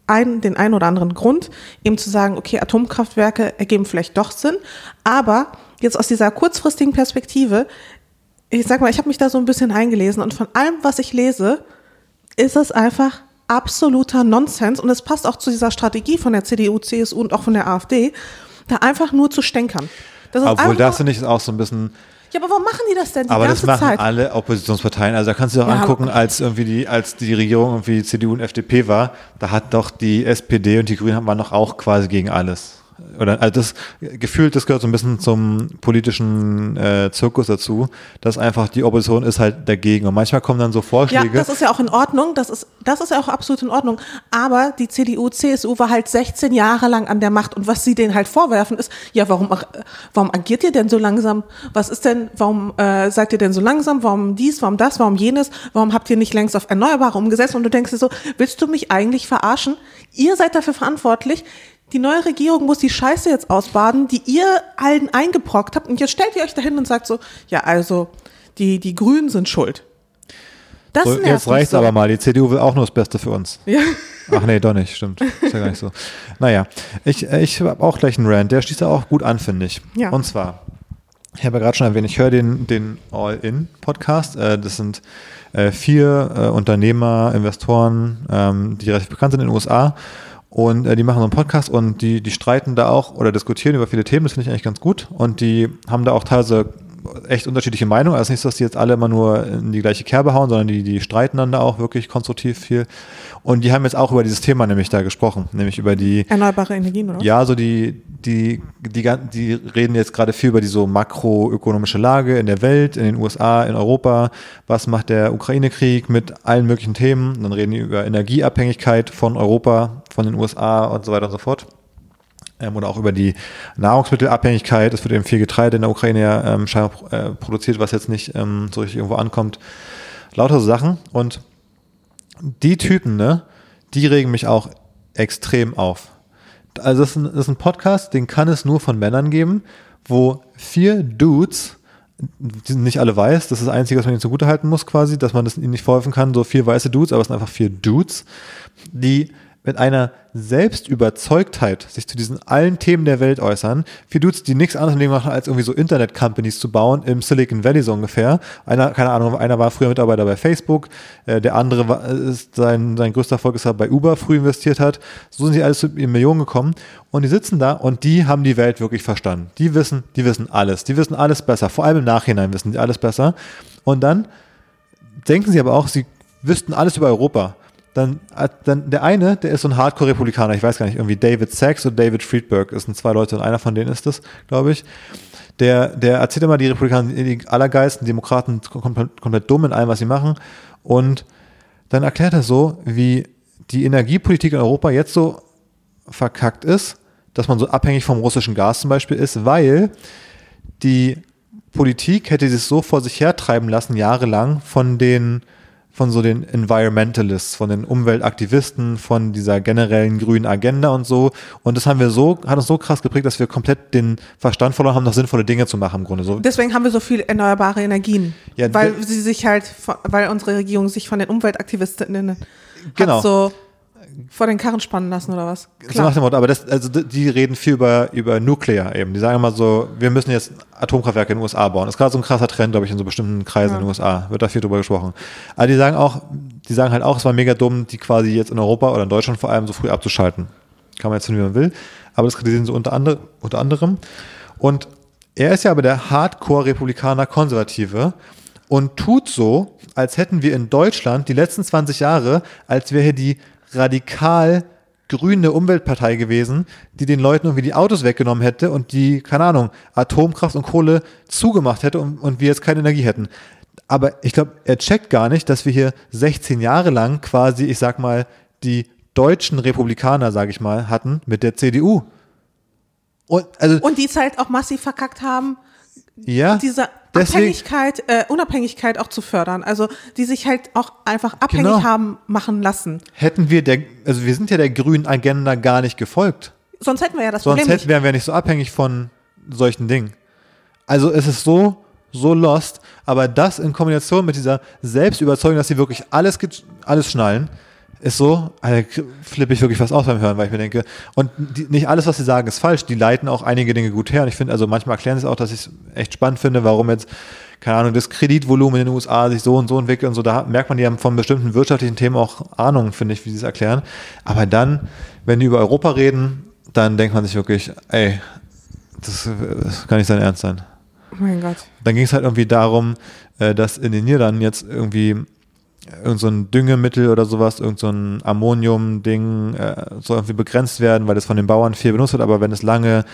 einen, den einen oder anderen Grund, eben zu sagen, okay, Atomkraftwerke ergeben vielleicht doch Sinn, aber jetzt aus dieser kurzfristigen Perspektive, ich sag mal, ich habe mich da so ein bisschen eingelesen und von allem, was ich lese, ist es einfach absoluter Nonsens und es passt auch zu dieser Strategie von der CDU, CSU und auch von der AfD, da einfach nur zu stänkern. Das ist Obwohl das ich auch so ein bisschen, ja, aber warum machen die das denn die aber das ganze machen Zeit? alle Oppositionsparteien. Also da kannst du dir auch Ja, angucken, als irgendwie die, als die Regierung irgendwie CDU und FDP war, da hat doch die SPD und die Grünen waren doch auch quasi gegen alles. Oder also das gefühlt, das gehört so ein bisschen zum politischen äh, Zirkus dazu, dass einfach die Opposition ist halt dagegen. Und manchmal kommen dann so Ja, Vorschläge. das ist ja auch in Ordnung, das ist, das ist ja auch absolut in Ordnung. Aber die CDU, CSU war halt 16 Jahre lang an der Macht und was sie denen halt vorwerfen ist, ja, warum, ach- warum agiert ihr denn so langsam? Was ist denn, warum äh, seid ihr denn so langsam? Warum dies, warum das, warum jenes? Warum habt ihr nicht längst auf Erneuerbare umgesetzt? Und du denkst dir so, willst du mich eigentlich verarschen? Ihr seid dafür verantwortlich. Die neue Regierung muss die Scheiße jetzt ausbaden, die ihr allen eingebrockt habt. Und jetzt stellt ihr euch dahin und sagt so, ja, also, die, die Grünen sind schuld. Das so, jetzt reicht's so. aber mal. Die CDU will auch nur das Beste für uns. Ja. Ach nee, doch nicht, stimmt. Ist ja gar nicht so. Naja, ich, ich habe auch gleich einen Rant, der schließt da auch gut an, finde ich. Ja. Und zwar, ich habe ja gerade schon erwähnt, ich höre den, den All-In-Podcast. Äh, das sind äh, vier äh, Unternehmer, Investoren, ähm, die relativ bekannt sind in den USA. Und äh, die machen so einen Podcast und die, die streiten da auch oder diskutieren über viele Themen, das finde ich eigentlich ganz gut. Und die haben da auch teilweise echt unterschiedliche Meinungen. Also nicht so, dass die jetzt alle immer nur in die gleiche Kerbe hauen, sondern die, die streiten dann da auch wirklich konstruktiv viel. Und die haben jetzt auch über dieses Thema nämlich da gesprochen, nämlich über die, Erneuerbare Energien, oder? ja, so die, die, die, die reden jetzt gerade viel über die so makroökonomische Lage in der Welt, in den USA, in Europa. Was macht der Ukraine-Krieg mit allen möglichen Themen? Dann reden die über Energieabhängigkeit von Europa, von den USA und so weiter und so fort. Ähm, oder auch über die Nahrungsmittelabhängigkeit. Es wird eben viel Getreide in der Ukraine ja, ähm, scheinbar äh, produziert, was jetzt nicht ähm, so richtig irgendwo ankommt. Lauter so Sachen. Und die Typen, ne, die regen mich auch extrem auf. Also das ist, ein, das ist ein Podcast, den kann es nur von Männern geben, wo vier Dudes, die sind nicht alle weiß, das ist das Einzige, was man ihnen zugutehalten muss quasi, dass man das ihnen nicht vorwerfen kann, so vier weiße Dudes, aber es sind einfach vier Dudes, die mit einer Selbstüberzeugtheit sich zu diesen allen Themen der Welt äußern. Vier Dudes, die nichts anderes machen, als irgendwie so Internet-Companies zu bauen im Silicon Valley so ungefähr. Einer, keine Ahnung, einer war früher Mitarbeiter bei Facebook, äh, der andere war, ist sein, sein größter Erfolg ist, dass er bei Uber früh investiert hat. So sind sie alles zu Millionen gekommen. Und die sitzen da und die haben die Welt wirklich verstanden. Die wissen, die wissen alles. Die wissen alles besser. Vor allem im Nachhinein wissen die alles besser. Und dann denken sie aber auch, sie wüssten alles über Europa dann, dann der eine, der ist so ein Hardcore-Republikaner, ich weiß gar nicht, irgendwie David Sachs oder David Friedberg, das sind zwei Leute und einer von denen ist das, glaube ich. Der, der erzählt immer, die Republikaner die allergeisten, Demokraten komplett, komplett dumm in allem, was sie machen. Und dann erklärt er so, wie die Energiepolitik in Europa jetzt so verkackt ist, dass man so abhängig vom russischen Gas zum Beispiel ist, weil die Politik hätte sich so vor sich hertreiben lassen, jahrelang von den von so den Environmentalists, von den Umweltaktivisten, von dieser generellen grünen Agenda und so. Und das haben wir so, hat uns so krass geprägt, dass wir komplett den Verstand verloren haben, noch sinnvolle Dinge zu machen im Grunde. So. Deswegen haben wir so viel erneuerbare Energien. Ja, weil sie sich halt, weil unsere Regierung sich von den Umweltaktivisten genau. so vor den Karren spannen lassen oder was? Klar. So nach dem Motto, aber das, also die reden viel über, über Nuclear eben. Die sagen immer so, wir müssen jetzt Atomkraftwerke in den USA bauen. Das ist gerade so ein krasser Trend, glaube ich, in so bestimmten Kreisen ja. in den USA. Wird da viel drüber gesprochen. Aber die sagen auch, die sagen halt auch, es war mega dumm, die quasi jetzt in Europa oder in Deutschland vor allem so früh abzuschalten. Kann man jetzt finden, wie man will. Aber das kritisieren sie unter, andere, unter anderem. Und er ist ja aber der Hardcore-Republikaner Konservative und tut so, als hätten wir in Deutschland die letzten 20 Jahre, als wäre hier die radikal grüne Umweltpartei gewesen, die den Leuten irgendwie die Autos weggenommen hätte und die, keine Ahnung, Atomkraft und Kohle zugemacht hätte und, und wir jetzt keine Energie hätten. Aber ich glaube, er checkt gar nicht, dass wir hier 16 Jahre lang quasi, ich sag mal, die deutschen Republikaner, sage ich mal, hatten mit der CDU. Und, also, und die es halt auch massiv verkackt haben, ja, diese Abhängigkeit, äh, Unabhängigkeit auch zu fördern. Also die sich halt auch einfach abhängig genau. haben machen lassen. Hätten wir der, also wir sind ja der grünen Agenda gar nicht gefolgt. Sonst hätten wir ja das Sonst Problem hätten, wären wir nicht so abhängig von solchen Dingen. Also es ist so, so lost, aber das in Kombination mit dieser Selbstüberzeugung, dass sie wirklich alles, alles schnallen, ist so, also flippe ich wirklich was aus beim Hören, weil ich mir denke, und die, nicht alles, was sie sagen, ist falsch. Die leiten auch einige Dinge gut her. Und ich finde, also manchmal erklären sie es auch, dass ich es echt spannend finde, warum jetzt, keine Ahnung, das Kreditvolumen in den USA sich so und so entwickelt und so. Da merkt man, die haben von bestimmten wirtschaftlichen Themen auch Ahnung, finde ich, wie sie es erklären. Aber dann, wenn die über Europa reden, dann denkt man sich wirklich, ey, das, das kann nicht sein Ernst sein. Oh mein Gott. Dann ging es halt irgendwie darum, äh, dass in den Niederlanden jetzt irgendwie irgend so ein Düngemittel oder sowas, irgend so ein Ammonium-Ding äh, soll irgendwie begrenzt werden, weil das von den Bauern viel benutzt wird, aber wenn es lange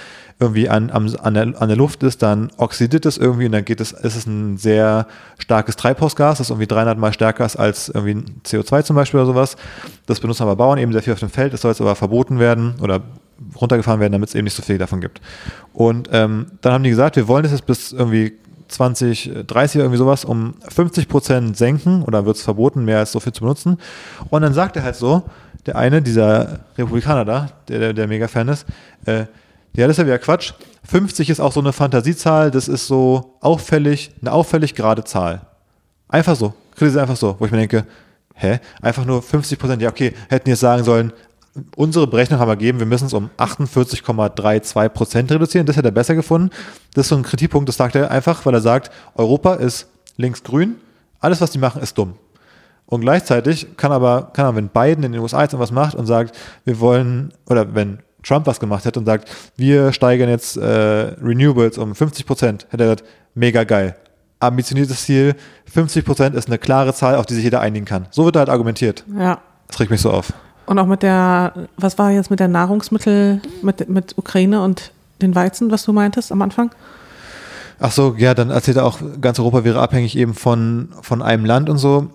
irgendwie an, an, an, der, an der Luft ist, dann oxidiert es irgendwie und dann geht es, ist es ein sehr starkes Treibhausgas, das irgendwie 300 mal stärker ist als irgendwie CO2 zum Beispiel oder sowas. Das benutzen aber Bauern eben sehr viel auf dem Feld, das soll jetzt aber verboten werden oder runtergefahren werden, damit es eben nicht so viel davon gibt. Und ähm, dann haben die gesagt, wir wollen das jetzt bis irgendwie 2030 irgendwie sowas um 50 Prozent senken oder wird es verboten, mehr als so viel zu benutzen. Und dann sagt er halt so, der eine, dieser Republikaner da, der, der, der mega Fan ist, äh, ja, das ist ja wieder Quatsch. 50 ist auch so eine Fantasiezahl, das ist so auffällig, eine auffällig gerade Zahl. Einfach so, kritisiert einfach so, wo ich mir denke, hä? Einfach nur 50 Prozent, ja okay, hätten jetzt sagen sollen, unsere Berechnung haben ergeben, wir müssen es um 48,32 Prozent reduzieren. Das hätte er besser gefunden. Das ist so ein Kritikpunkt, das sagt er einfach, weil er sagt, Europa ist linksgrün, alles, was die machen, ist dumm. Und gleichzeitig kann aber, kann aber, wenn Biden in den USA jetzt irgendwas macht und sagt, wir wollen, oder wenn Trump was gemacht hätte und sagt, wir steigern jetzt äh, Renewables um 50 Prozent, hätte er gesagt, mega geil. Ambitioniertes Ziel, 50 Prozent ist eine klare Zahl, auf die sich jeder einigen kann. So wird er halt argumentiert. Ja. Das regt mich so auf. Und auch mit der, was war jetzt mit der Nahrungsmittel, mit, mit Ukraine und den Weizen, was du meintest am Anfang? Ach so, ja, dann erzählt er auch, ganz Europa wäre abhängig eben von, von einem Land und so.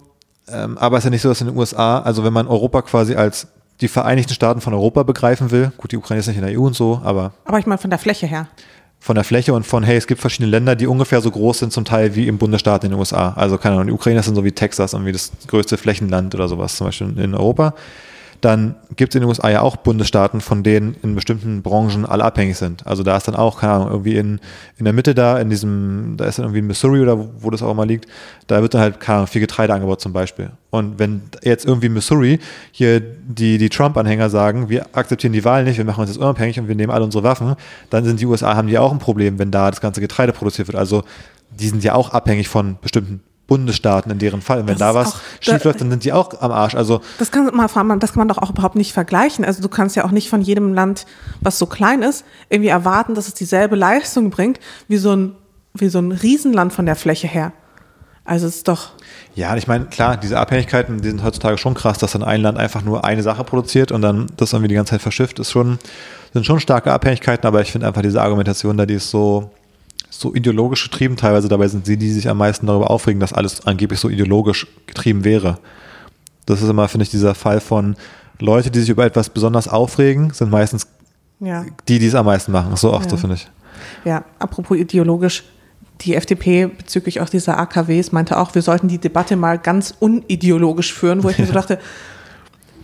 Ähm, aber es ist ja nicht so, dass in den USA, also wenn man Europa quasi als die Vereinigten Staaten von Europa begreifen will, gut, die Ukraine ist nicht in der EU und so, aber. Aber ich meine von der Fläche her. Von der Fläche und von, hey, es gibt verschiedene Länder, die ungefähr so groß sind, zum Teil wie im Bundesstaat in den USA. Also keine Ahnung, die Ukraine ist dann so wie Texas, irgendwie das größte Flächenland oder sowas, zum Beispiel in Europa dann gibt es in den USA ja auch Bundesstaaten, von denen in bestimmten Branchen alle abhängig sind. Also da ist dann auch, keine Ahnung, irgendwie in, in der Mitte da, in diesem, da ist dann irgendwie in Missouri oder wo, wo das auch immer liegt, da wird dann halt, keine Ahnung, viel Getreide angebaut zum Beispiel. Und wenn jetzt irgendwie Missouri hier die, die Trump-Anhänger sagen, wir akzeptieren die Wahl nicht, wir machen uns jetzt unabhängig und wir nehmen alle unsere Waffen, dann sind die USA, haben die auch ein Problem, wenn da das ganze Getreide produziert wird. Also die sind ja auch abhängig von bestimmten Bundesstaaten in deren Fall. Und wenn Das da was auch- schief läuft, dann sind die auch am Arsch. Also Das kann man, das kann man doch auch überhaupt nicht vergleichen. Also du kannst ja auch nicht von jedem Land, was so klein ist, irgendwie erwarten, dass es dieselbe Leistung bringt wie so ein, wie so ein Riesenland von der Fläche her. Also es ist doch, Ja, ich meine, klar, diese Abhängigkeiten, die sind heutzutage schon krass, dass dann ein Land einfach nur eine Sache produziert und dann das irgendwie die ganze Zeit verschifft, ist schon, sind schon starke Abhängigkeiten, aber ich finde einfach diese Argumentation da, die ist so, so ideologisch getrieben. Teilweise dabei sind sie, die sich am meisten darüber aufregen, dass alles angeblich so ideologisch getrieben wäre. Das ist immer, finde ich, dieser Fall von Leute, die sich über etwas besonders aufregen, sind meistens ja. die, die es am meisten machen. So oft Ja. so, finde ich. Ja, apropos ideologisch, die FDP bezüglich auch dieser AKWs meinte auch, wir sollten die Debatte mal ganz unideologisch führen, wo ich mir so dachte,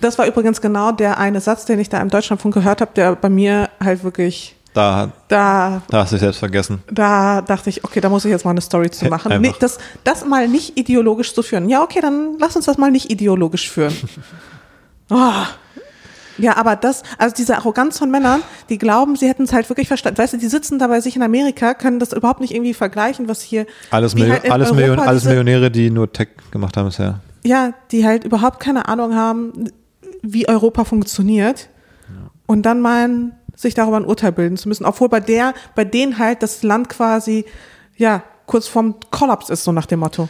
das war übrigens genau der eine Satz, den ich da im Deutschlandfunk gehört habe, der bei mir halt wirklich Da, da da hast du dich selbst vergessen. da dachte ich, okay, da muss ich jetzt mal eine Story zu machen. Nee, das, das mal nicht ideologisch zu führen. Ja, okay, dann lass uns das mal nicht ideologisch führen. [laughs] oh. Ja, aber das, also diese Arroganz von Männern, die glauben, sie hätten es halt wirklich verstanden. Weißt du, die sitzen da bei sich in Amerika, können das überhaupt nicht irgendwie vergleichen, was hier. Alles, Millio halt alles, Million alles Millionäre, die nur Tech gemacht haben bisher. Ja, die halt überhaupt keine Ahnung haben, wie Europa funktioniert. Und dann meinen, sich darüber ein Urteil bilden zu müssen. Obwohl bei der, bei denen halt das Land quasi, ja, kurz vorm Kollaps ist, so nach dem Motto.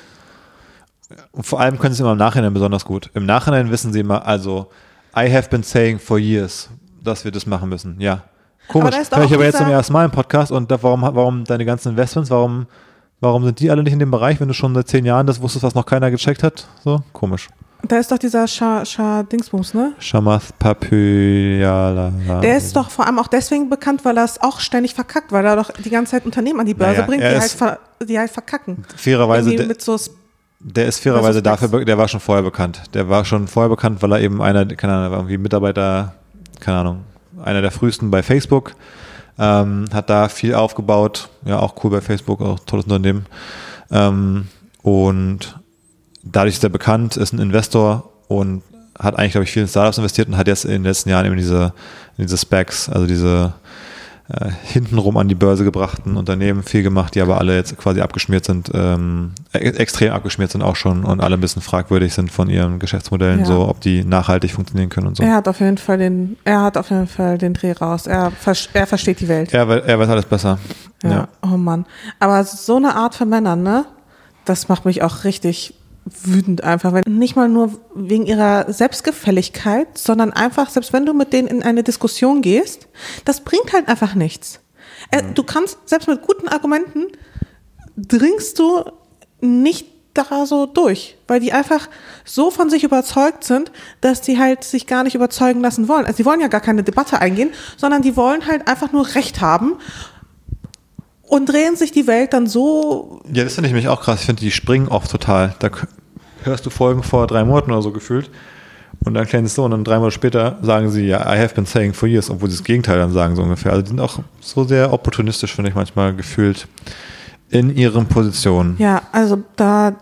Und vor allem können sie immer im Nachhinein besonders gut. Im Nachhinein wissen sie immer, also, I have been saying for years, dass wir das machen müssen. Ja. Komisch. da ist doch Hör ich aber jetzt zum ersten Mal im Podcast und da, warum, warum deine ganzen Investments, warum, warum sind die alle nicht in dem Bereich, wenn du schon seit zehn Jahren das wusstest, was noch keiner gecheckt hat? So, komisch. Da ist doch dieser Scha, Scha Dingsbums, ne? Shamath Papyala. Der ist doch vor allem auch deswegen bekannt, weil er es auch ständig verkackt, weil er doch die ganze Zeit Unternehmen an die Börse Naja, bringt, die halt, ver, die halt verkacken. Fairerweise, Irgendwie der, mit so der ist fairerweise dafür, der war schon vorher bekannt. Der war schon vorher bekannt, weil er eben einer, keine Ahnung, war irgendwie Mitarbeiter, keine Ahnung, einer der frühesten bei Facebook. Ähm, hat da viel aufgebaut. Ja, auch cool bei Facebook, auch tolles Unternehmen. Ähm, und dadurch ist er bekannt, ist ein Investor und hat eigentlich, glaube ich, viel in Startups investiert und hat jetzt in den letzten Jahren eben diese, diese Specs, also diese äh, hintenrum an die Börse gebrachten Unternehmen viel gemacht, die aber alle jetzt quasi abgeschmiert sind, ähm, e extrem abgeschmiert sind auch schon und alle ein bisschen fragwürdig sind von ihren Geschäftsmodellen, Ja. so ob die nachhaltig funktionieren können und so. Er hat auf jeden Fall den, er hat auf jeden Fall den Dreh raus. Er, er versteht die Welt. Er, er weiß alles besser. Ja. Ja. Oh Mann. Aber so eine Art von Männern, ne? Das macht mich auch richtig wütend einfach. Wenn, nicht mal nur wegen ihrer Selbstgefälligkeit, sondern einfach, selbst wenn du mit denen in eine Diskussion gehst, das bringt halt einfach nichts. Äh, Du kannst, selbst mit guten Argumenten, dringst du nicht da so durch, weil die einfach so von sich überzeugt sind, dass die halt sich gar nicht überzeugen lassen wollen. Also die wollen ja gar keine Debatte eingehen, sondern die wollen halt einfach nur Recht haben und drehen sich die Welt dann so. Ja, das finde ich mich auch krass. Ich finde, die springen oft total. Da hörst du Folgen vor drei Monaten oder so gefühlt und dann erklären sie es so und dann drei Monate später sagen sie, ja, I have been saying for years, obwohl sie das Gegenteil dann sagen, so ungefähr. Also die sind auch so sehr opportunistisch, finde ich manchmal gefühlt in ihren Positionen. Ja, also da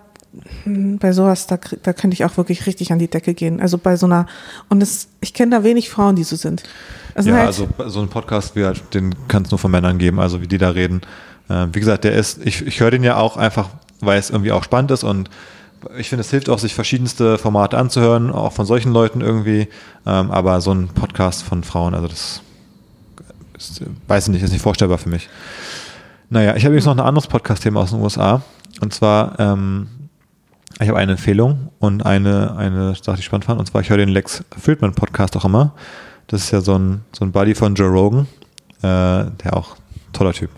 bei sowas, da, da könnte ich auch wirklich richtig an die Decke gehen. Also bei so einer, und es, ich kenne da wenig Frauen, die so sind. Also Ja, halt, also so ein Podcast, wie halt, den kann es nur von Männern geben, also wie die da reden. Äh, wie gesagt, der ist, ich, ich höre den ja auch einfach, weil es irgendwie auch spannend ist und ich finde, es hilft auch, sich verschiedenste Formate anzuhören, auch von solchen Leuten irgendwie. Ähm, aber so ein Podcast von Frauen, also das ist, weiß ich nicht, ist nicht vorstellbar für mich. Naja, ich habe übrigens noch ein anderes Podcast-Thema aus den USA. Und zwar, ähm, ich habe eine Empfehlung und eine, eine Sache, die ich spannend fand. Und zwar, ich höre den Lex Friedman Podcast auch immer. Das ist ja so ein, so ein Buddy von Joe Rogan, äh, der auch toller Typ,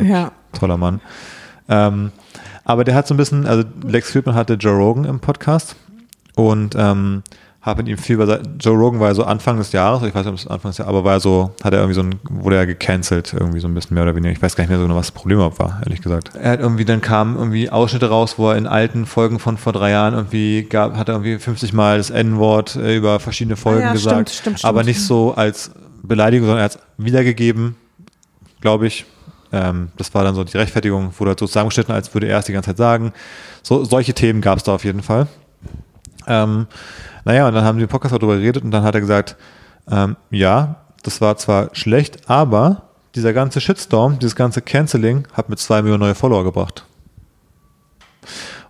ja, toller Mann. Ähm, aber der hat so ein bisschen, also Lex Friedman hatte Joe Rogan im Podcast und ähm, habe mit ihm viel über Joe Rogan war ja so Anfang des Jahres, ich weiß nicht, ob es Anfang des Jahres, aber war er so, hat er irgendwie so ein, wurde er gecancelt, irgendwie so ein bisschen mehr oder weniger. Ich weiß gar nicht mehr so genau, was das Problem überhaupt war, ehrlich gesagt. Er hat irgendwie, dann kamen irgendwie Ausschnitte raus, wo er in alten Folgen von vor drei Jahren irgendwie gab, hat er irgendwie 50 Mal das N-Wort äh, über verschiedene Folgen ja, gesagt. stimmt, stimmt, aber stimmt. nicht so als Beleidigung, sondern er hat es wiedergegeben, glaube ich. Ähm, das war dann so die Rechtfertigung, wurde halt so zusammengeschnitten, als würde er es die ganze Zeit sagen. So, solche Themen gab es da auf jeden Fall. Ähm, naja, und dann haben die Podcast darüber geredet und dann hat er gesagt, ähm, ja, das war zwar schlecht, aber dieser ganze Shitstorm, dieses ganze Canceling hat mit zwei Millionen neue Follower gebracht.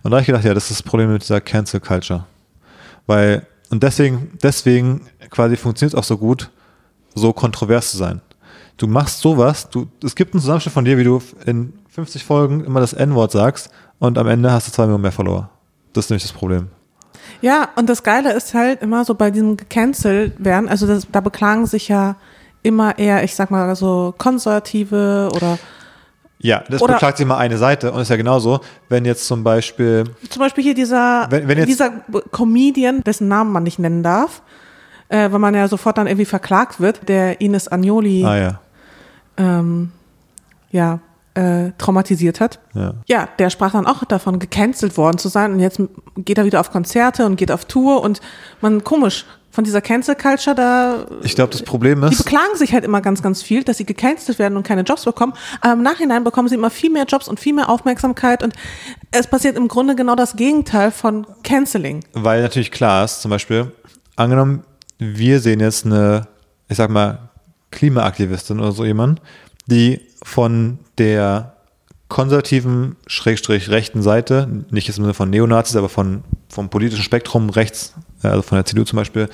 Und da habe ich gedacht, ja, das ist das Problem mit dieser Cancel Culture. Weil, und deswegen, deswegen quasi funktioniert es auch so gut, so kontrovers zu sein. Du machst sowas, du, es gibt einen Zusammenschnitt von dir, wie du in 50 Folgen immer das N-Wort sagst und am Ende hast du zwei Millionen mehr Follower. Das ist nämlich das Problem. Ja, und das Geile ist halt immer so bei diesem gecancelt werden, also das, da beklagen sich ja immer eher, ich sag mal so konservative oder Ja, das Oder- beklagt sich immer eine Seite und ist ja genauso, wenn jetzt zum Beispiel, zum Beispiel hier dieser, Wenn- wenn jetzt- dieser Comedian, dessen Namen man nicht nennen darf, äh, weil man ja sofort dann irgendwie verklagt wird, der Ines Agnoli ah ja, ähm, ja, äh, traumatisiert hat. ja. Ja, der sprach dann auch davon, gecancelt worden zu sein und jetzt geht er wieder auf Konzerte und geht auf Tour und man, komisch, von dieser Cancel Culture, da, Ich glaube, das Problem die ist, beklagen sich halt immer ganz, ganz viel, dass sie gecancelt werden und keine Jobs bekommen, aber im Nachhinein bekommen sie immer viel mehr Jobs und viel mehr Aufmerksamkeit und es passiert im Grunde genau das Gegenteil von Canceling. weil natürlich klar ist, zum Beispiel, angenommen, wir sehen jetzt eine, ich sag mal, Klimaaktivistin oder so jemand, die von der konservativen, schrägstrich rechten Seite, nicht im Sinne von Neonazis, aber von, vom politischen Spektrum rechts, äh, also von der CDU zum Beispiel,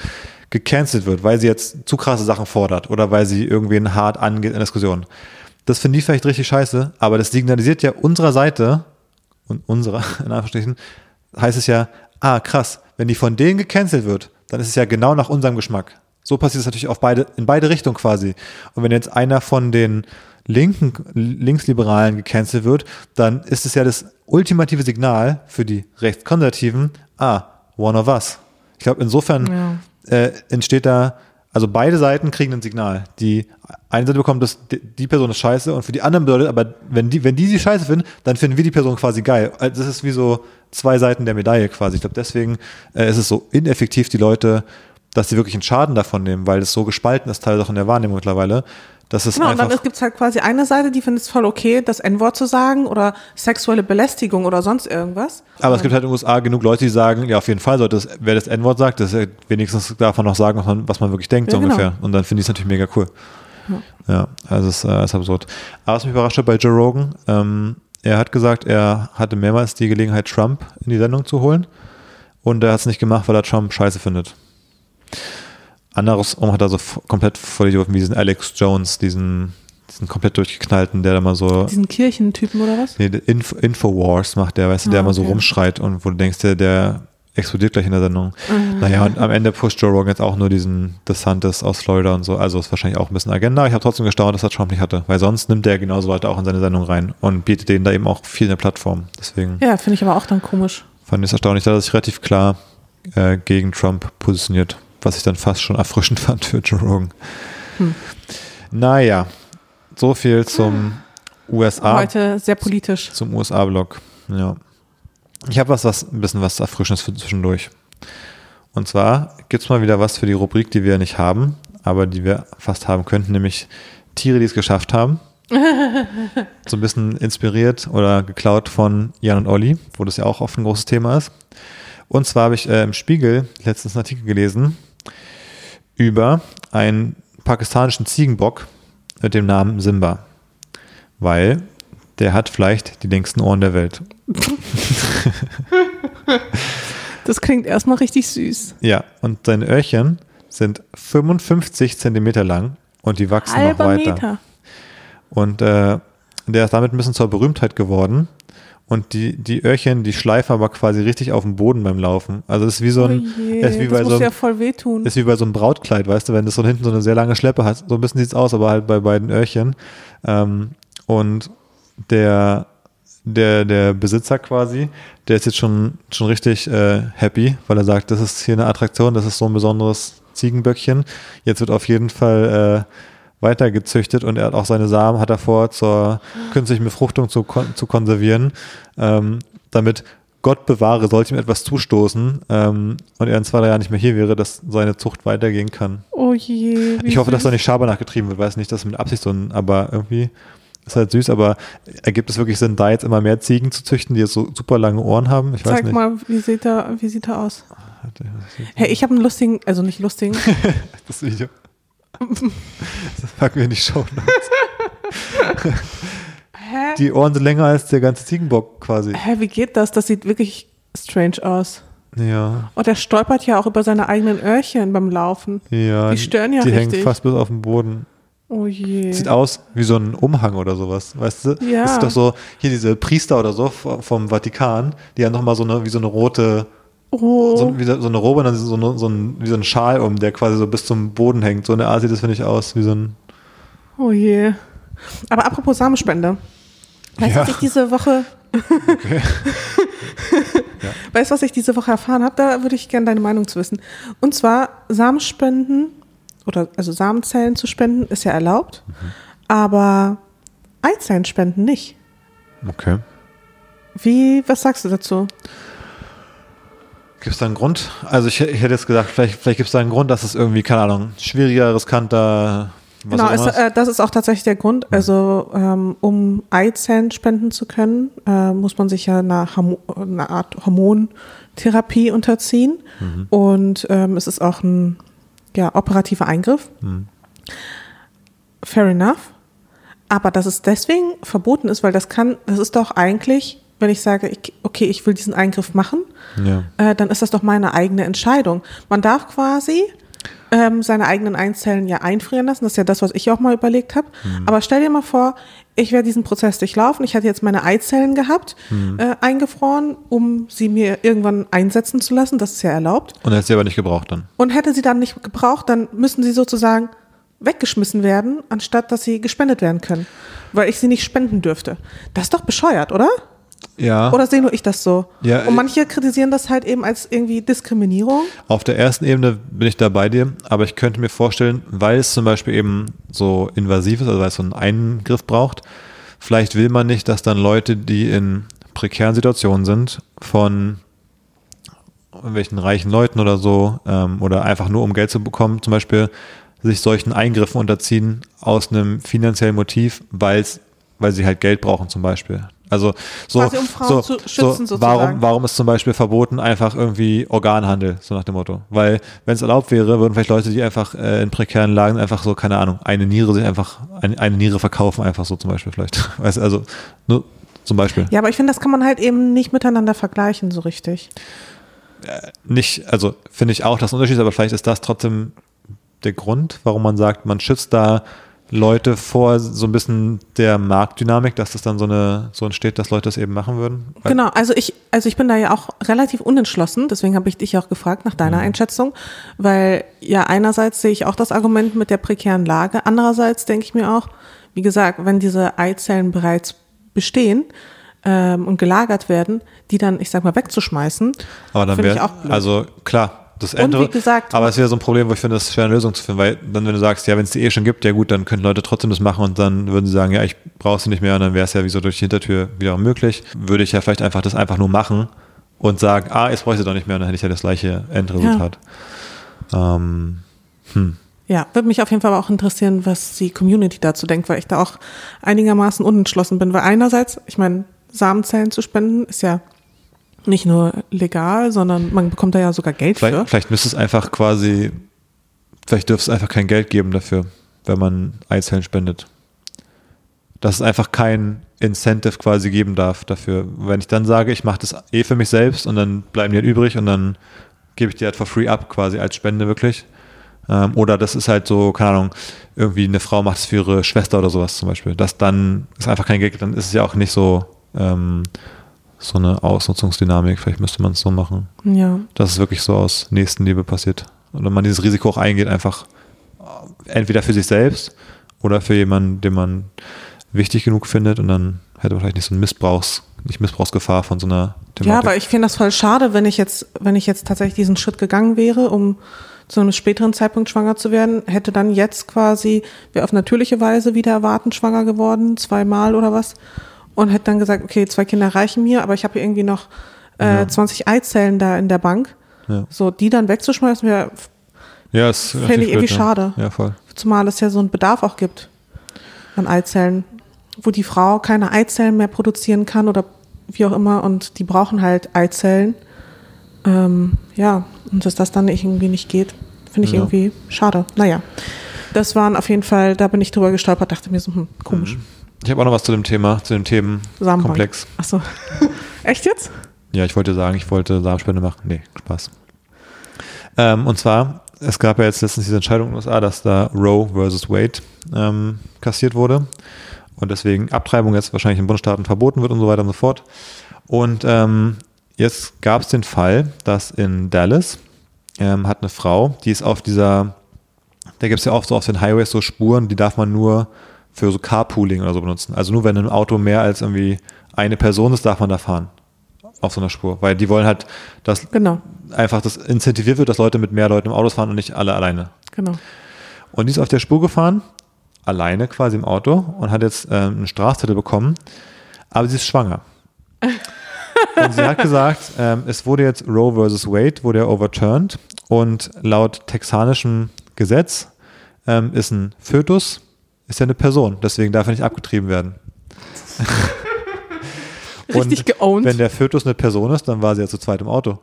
gecancelt wird, weil sie jetzt zu krasse Sachen fordert oder weil sie irgendwen hart angeht in Diskussionen. Das finden die vielleicht richtig scheiße, aber das signalisiert ja unserer Seite und unserer, [laughs] in Anführungsstrichen, heißt es ja, ah krass, wenn die von denen gecancelt wird, dann ist es ja genau nach unserem Geschmack. So passiert es natürlich auf beide, in beide Richtungen quasi. Und wenn jetzt einer von den linken, Linksliberalen gecancelt wird, dann ist es ja das ultimative Signal für die Rechtskonservativen, ah, one of us. Ich glaube, insofern äh, entsteht da, also beide Seiten kriegen ein Signal. Die eine Seite bekommt das, die, die Person ist scheiße und für die anderen bedeutet, aber wenn die, wenn die sie scheiße finden, dann finden wir die Person quasi geil. Also das ist wie so zwei Seiten der Medaille quasi. Ich glaube, deswegen äh, ist es so ineffektiv, die Leute, dass sie wirklich einen Schaden davon nehmen, weil es so gespalten ist, teilweise auch in der Wahrnehmung mittlerweile. Das ist Genau, und dann gibt es halt quasi eine Seite, die findet es voll okay, das N-Wort zu sagen oder sexuelle Belästigung oder sonst irgendwas. Aber es gibt halt in den USA genug Leute, die sagen, ja, auf jeden Fall sollte es, wer das N-Wort sagt, das ja wenigstens darf man noch sagen, was man, was man wirklich denkt, Ja, so genau. ungefähr. Und dann finde ich es natürlich mega cool. Ja, also es äh, ist absurd. Aber was mich überrascht hat bei Joe Rogan, ähm, er hat gesagt, er hatte mehrmals die Gelegenheit, Trump in die Sendung zu holen. Und er hat es nicht gemacht, weil er Trump scheiße findet. Anderes hat er so komplett voll wie diesen Alex Jones, diesen, diesen komplett durchgeknallten, der da mal so Diesen Kirchentypen oder was? Nee, der Info, Infowars macht der, weißt du, der Ah, immer so okay. rumschreit und wo du denkst, der, der explodiert gleich in der Sendung. Mhm. Naja, und am Ende pusht Joe Rogan jetzt auch nur diesen DeSantis aus Florida und so. Also ist wahrscheinlich auch ein bisschen Agenda. Ich habe trotzdem gestaunt, dass er Trump nicht hatte, weil sonst nimmt der genauso Leute auch in seine Sendung rein und bietet denen da eben auch viel eine Plattform. Deswegen Ja, finde ich aber auch dann komisch. fand ich es erstaunlich, dass er sich relativ klar äh, gegen Trump positioniert, was ich dann fast schon erfrischend [laughs] fand für Joe Rogan. Hm. Naja, so viel zum USA Heute sehr politisch. zum USA-Blog. Ja. Ich habe was, was, ein bisschen was Erfrischendes für zwischendurch. Und zwar gibt es mal wieder was für die Rubrik, die wir nicht haben, aber die wir fast haben könnten, nämlich Tiere, die es geschafft haben. [laughs] so ein bisschen inspiriert oder geklaut von Jan und Olli, wo das ja auch oft ein großes Thema ist. Und zwar habe ich äh, im Spiegel letztens einen Artikel gelesen über einen pakistanischen Ziegenbock mit dem Namen Simba. Weil der hat vielleicht die längsten Ohren der Welt. [laughs] Das klingt erstmal richtig süß. Ja, und seine Öhrchen sind 55 Zentimeter lang und die wachsen noch Halber weiter. Meter. Und äh, der ist damit ein bisschen zur Berühmtheit geworden. Und die, die Öhrchen, die schleifen aber quasi richtig auf dem Boden beim Laufen. Also es ist wie so ein, oh je, ist wie bei so ja einem, voll wehtun. ist wie bei so einem Brautkleid, weißt du, wenn das so hinten so eine sehr lange Schleppe hat. So ein bisschen sieht's aus, aber halt bei beiden Öhrchen. Ähm, und der der, der Besitzer quasi, der ist jetzt schon, schon richtig äh, happy, weil er sagt, das ist hier eine Attraktion, das ist so ein besonderes Ziegenböckchen. Jetzt wird auf jeden Fall äh, weiter gezüchtet und er hat auch seine Samen, hat er vor, zur künstlichen Befruchtung zu, kon zu konservieren, ähm, damit Gott bewahre, sollte ihm etwas zustoßen ähm, und er in zwei, drei Jahren nicht mehr hier wäre, dass seine Zucht weitergehen kann. Oh je. Ich hoffe, dass da nicht Schabernack getrieben wird, weiß nicht, dass mit Absicht so ein, aber irgendwie ist halt süß, aber ergibt es wirklich Sinn, da jetzt immer mehr Ziegen zu züchten, die jetzt so super lange Ohren haben? Ich weiß Zeig nicht. mal, wie sieht er, wie sieht er aus? Hey, ich habe einen lustigen, also nicht lustigen, [laughs] Das Video. Das packen wir in die Show. [laughs] hä? Die Ohren sind länger als der ganze Ziegenbock quasi. Hä, wie geht das? Das sieht wirklich strange aus. Ja, Oh, der stolpert ja auch über seine eigenen Öhrchen beim Laufen. ja. Die stören ja Die richtig. hängen fast bis auf den Boden. Oh je. Sieht aus wie so ein Umhang oder sowas, weißt du? Ja. Das ist doch so, hier diese Priester oder so vom vom Vatikan, die haben nochmal so eine, wie so eine rote, oh. so, wie so so eine Robe und dann so, eine, so ein, wie so ein Schal um, der quasi so bis zum Boden hängt. So eine Art sieht das, finde ich, aus, wie so ein, oh je. Aber apropos Samenspende. Weißt du, Ja. was ich diese Woche. [laughs] Weißt du, was ich diese Woche erfahren habe? Da würde ich gerne deine Meinung zu wissen. Und zwar Samenspenden oder also Samenzellen zu spenden ist ja erlaubt, Mhm. aber Eizellen spenden nicht. okay. Wie, was sagst du dazu? Gibt es da einen Grund? Also ich, ich hätte jetzt gesagt, vielleicht, vielleicht gibt es da einen Grund, dass es irgendwie, keine Ahnung, schwieriger, riskanter, was genau, ist. äh, das ist auch tatsächlich der Grund. Also ähm, um Eizellen spenden zu können, äh, muss man sich ja einer, Hormo einer Art Hormontherapie unterziehen. Und ähm, es ist auch ein ja, operativer Eingriff. Fair enough. Aber dass es deswegen verboten ist, weil das kann, das ist doch eigentlich, wenn ich sage, ich, okay, ich will diesen Eingriff machen, ja. äh, dann ist das doch meine eigene Entscheidung. Man darf quasi ähm, seine eigenen Einzellen ja einfrieren lassen. Das ist ja das, was ich auch mal überlegt habe. Aber stell dir mal vor, ich werde diesen Prozess durchlaufen. Ich hatte jetzt meine Eizellen gehabt, äh, eingefroren, um sie mir irgendwann einsetzen zu lassen. Das ist ja erlaubt. Und hat sie aber nicht gebraucht dann. Und hätte sie dann nicht gebraucht, dann müssen sie sozusagen weggeschmissen werden, anstatt dass sie gespendet werden können. Weil ich sie nicht spenden dürfte. Das ist doch bescheuert, oder? Ja. Oder sehe nur ich das so? Ja, Und manche kritisieren das halt eben als irgendwie Diskriminierung. Auf der ersten Ebene bin ich da bei dir, aber ich könnte mir vorstellen, weil es zum Beispiel eben so invasiv ist, also weil es so einen Eingriff braucht, vielleicht will man nicht, dass dann Leute, die in prekären Situationen sind, von irgendwelchen reichen Leuten oder so, ähm, oder einfach nur um Geld zu bekommen, zum Beispiel sich solchen Eingriffen unterziehen aus einem finanziellen Motiv, weil's, weil sie halt Geld brauchen zum Beispiel. Also so, Quasi um Frauen so, zu schützen, so warum, warum ist zum Beispiel verboten einfach irgendwie Organhandel, so nach dem Motto? Weil wenn es erlaubt wäre, würden vielleicht Leute, die einfach äh, in prekären Lagen einfach so, keine Ahnung, eine Niere sich einfach, eine, eine Niere verkaufen, einfach so zum Beispiel vielleicht. [laughs] Weißt, also nur zum Beispiel. Ja, aber ich finde, das kann man halt eben nicht miteinander vergleichen, so richtig. Nicht, also finde ich auch das ein Unterschied, aber vielleicht ist das trotzdem der Grund, warum man sagt, man schützt da Leute vor so ein bisschen der Marktdynamik, dass das dann so eine so entsteht, dass Leute das eben machen würden. Weil- Genau, also ich, also ich bin da ja auch relativ unentschlossen, deswegen habe ich dich auch gefragt nach deiner Einschätzung, weil ja einerseits sehe ich auch das Argument mit der prekären Lage, andererseits denke ich mir auch, wie gesagt, wenn diese Eizellen bereits bestehen ähm, und gelagert werden, die dann, ich sag mal, wegzuschmeißen, Aber dann finde ich wäre, also klar, das Und Ende. wie gesagt- aber es wäre so ein Problem, wo ich finde, es ist schwer eine Lösung zu finden, weil dann, wenn du sagst, ja, wenn es die eh schon gibt, ja gut, dann können Leute trotzdem das machen und dann würden sie sagen, ja, ich brauche sie nicht mehr und dann wäre es ja wie so durch die Hintertür wieder möglich. Würde ich ja vielleicht einfach das einfach nur machen und sagen, ah, jetzt brauche ich sie doch nicht mehr und dann hätte ich ja das gleiche Endresultat. Ähm, Ja, würde mich auf jeden Fall auch interessieren, was die Community dazu denkt, weil ich da auch einigermaßen unentschlossen bin. Weil einerseits, ich meine, Samenzellen zu spenden ist ja nicht nur legal, sondern man bekommt da ja sogar Geld vielleicht, für. vielleicht müsste es einfach quasi, vielleicht dürfte es einfach kein Geld geben dafür, wenn man Eizellen spendet. Dass es einfach kein Incentive quasi geben darf dafür. Wenn ich dann sage, ich mache das eh für mich selbst und dann bleiben die halt übrig und dann gebe ich die halt for free ab, quasi als Spende wirklich. Ähm, oder das ist halt so, keine Ahnung, irgendwie eine Frau macht es für ihre Schwester oder sowas zum Beispiel. Dass dann es einfach kein Geld dann ist es ja auch nicht so, ähm, so eine Ausnutzungsdynamik. Vielleicht müsste man es so machen Ja. dass es wirklich so aus Nächstenliebe passiert. Und wenn man dieses Risiko auch eingeht, einfach äh, entweder für sich selbst oder für jemanden, den man wichtig genug findet und dann hätte man vielleicht nicht so ein Missbrauchs, nicht Missbrauchsgefahr von so einer Thematik. Ja, aber ich finde das voll schade, wenn ich jetzt, wenn ich jetzt tatsächlich diesen Schritt gegangen wäre, um zu einem späteren Zeitpunkt schwanger zu werden, hätte dann jetzt quasi, wäre auf natürliche Weise wieder erwarten schwanger geworden, zweimal oder was, und hätte dann gesagt, okay, zwei Kinder reichen mir, aber ich habe irgendwie noch äh, Ja. 20 Eizellen da in der Bank. Ja. So, die dann wegzuschmeißen, wäre, ja, ist Fände ich irgendwie ja. schade. Ja, voll. zumal es ja so einen Bedarf auch gibt an Eizellen, wo die Frau keine Eizellen mehr produzieren kann oder wie auch immer und die brauchen halt Eizellen. Ähm, ja, und dass das dann irgendwie nicht geht, finde ich Ja. irgendwie schade. Naja, das waren auf jeden Fall, da bin ich drüber gestolpert, dachte mir so, hm, komisch. Ich habe auch noch was zu dem Thema, zu dem Themenkomplex. Ach so. [laughs] Echt jetzt? Ja, ich wollte sagen, ich wollte Samenspende machen. Nee, Spaß. Ähm, und zwar, es gab ja jetzt letztens diese Entscheidung in den USA, dass da Roe versus Wade ähm, kassiert wurde und deswegen Abtreibung jetzt wahrscheinlich in Bundesstaaten verboten wird und so weiter und so fort. Und ähm, jetzt gab es den Fall, dass in Dallas ähm, hat eine Frau, die ist auf dieser, da gibt es ja oft so auf den Highways so Spuren, die darf man nur für so Carpooling oder so benutzen. Also nur wenn im Auto mehr als irgendwie eine Person ist, darf man da fahren auf so einer Spur, weil die wollen halt, dass Genau, einfach das incentiviert wird, dass Leute mit mehr Leuten im Auto fahren und nicht alle alleine. genau. Und die ist auf der Spur gefahren, alleine quasi im Auto und hat jetzt ähm, einen Strafzettel bekommen, aber sie ist schwanger. [laughs] und sie hat gesagt, ähm, es wurde jetzt Roe versus Wade, wurde ja overturned und laut texanischem Gesetz ähm, ist ein Fötus, ist ja eine Person, deswegen darf er nicht abgetrieben werden. [laughs] Richtig Und geowned. Wenn der Fötus eine Person ist, dann war sie ja zu zweit im Auto.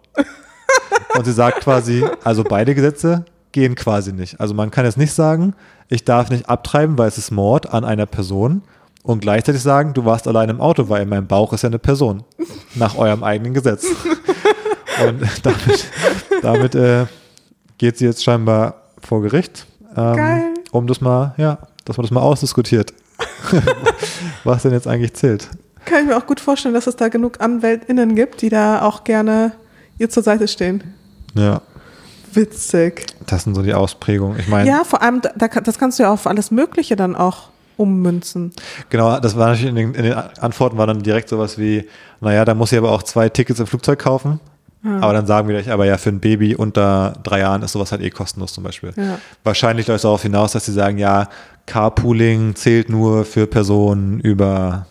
Und sie sagt quasi, also beide Gesetze gehen quasi nicht. Also man kann jetzt nicht sagen, ich darf nicht abtreiben, weil es ist Mord an einer Person und gleichzeitig sagen, du warst allein im Auto, weil in meinem Bauch ist ja eine Person. Nach eurem eigenen Gesetz. [laughs] Und damit, damit äh, geht sie jetzt scheinbar vor Gericht. Ähm, Geil. Um das mal, ja, dass man das mal ausdiskutiert. [laughs] Was denn jetzt eigentlich zählt. Kann ich mir auch gut vorstellen, dass es da genug AnwältInnen gibt, die da auch gerne ihr zur Seite stehen. Ja. Witzig. Das sind so die Ausprägungen. Ich meine, Ja, vor allem, da, das kannst du ja auf alles Mögliche dann auch ummünzen. genau, das war natürlich in den, in den Antworten war dann direkt sowas wie, naja, da muss ich aber auch zwei Tickets im Flugzeug kaufen. Aber dann sagen wir gleich, aber ja, für ein Baby unter drei Jahren ist sowas halt eh kostenlos zum Beispiel. Ja. Wahrscheinlich läuft es darauf hinaus, dass sie sagen, ja, Carpooling zählt nur für Personen über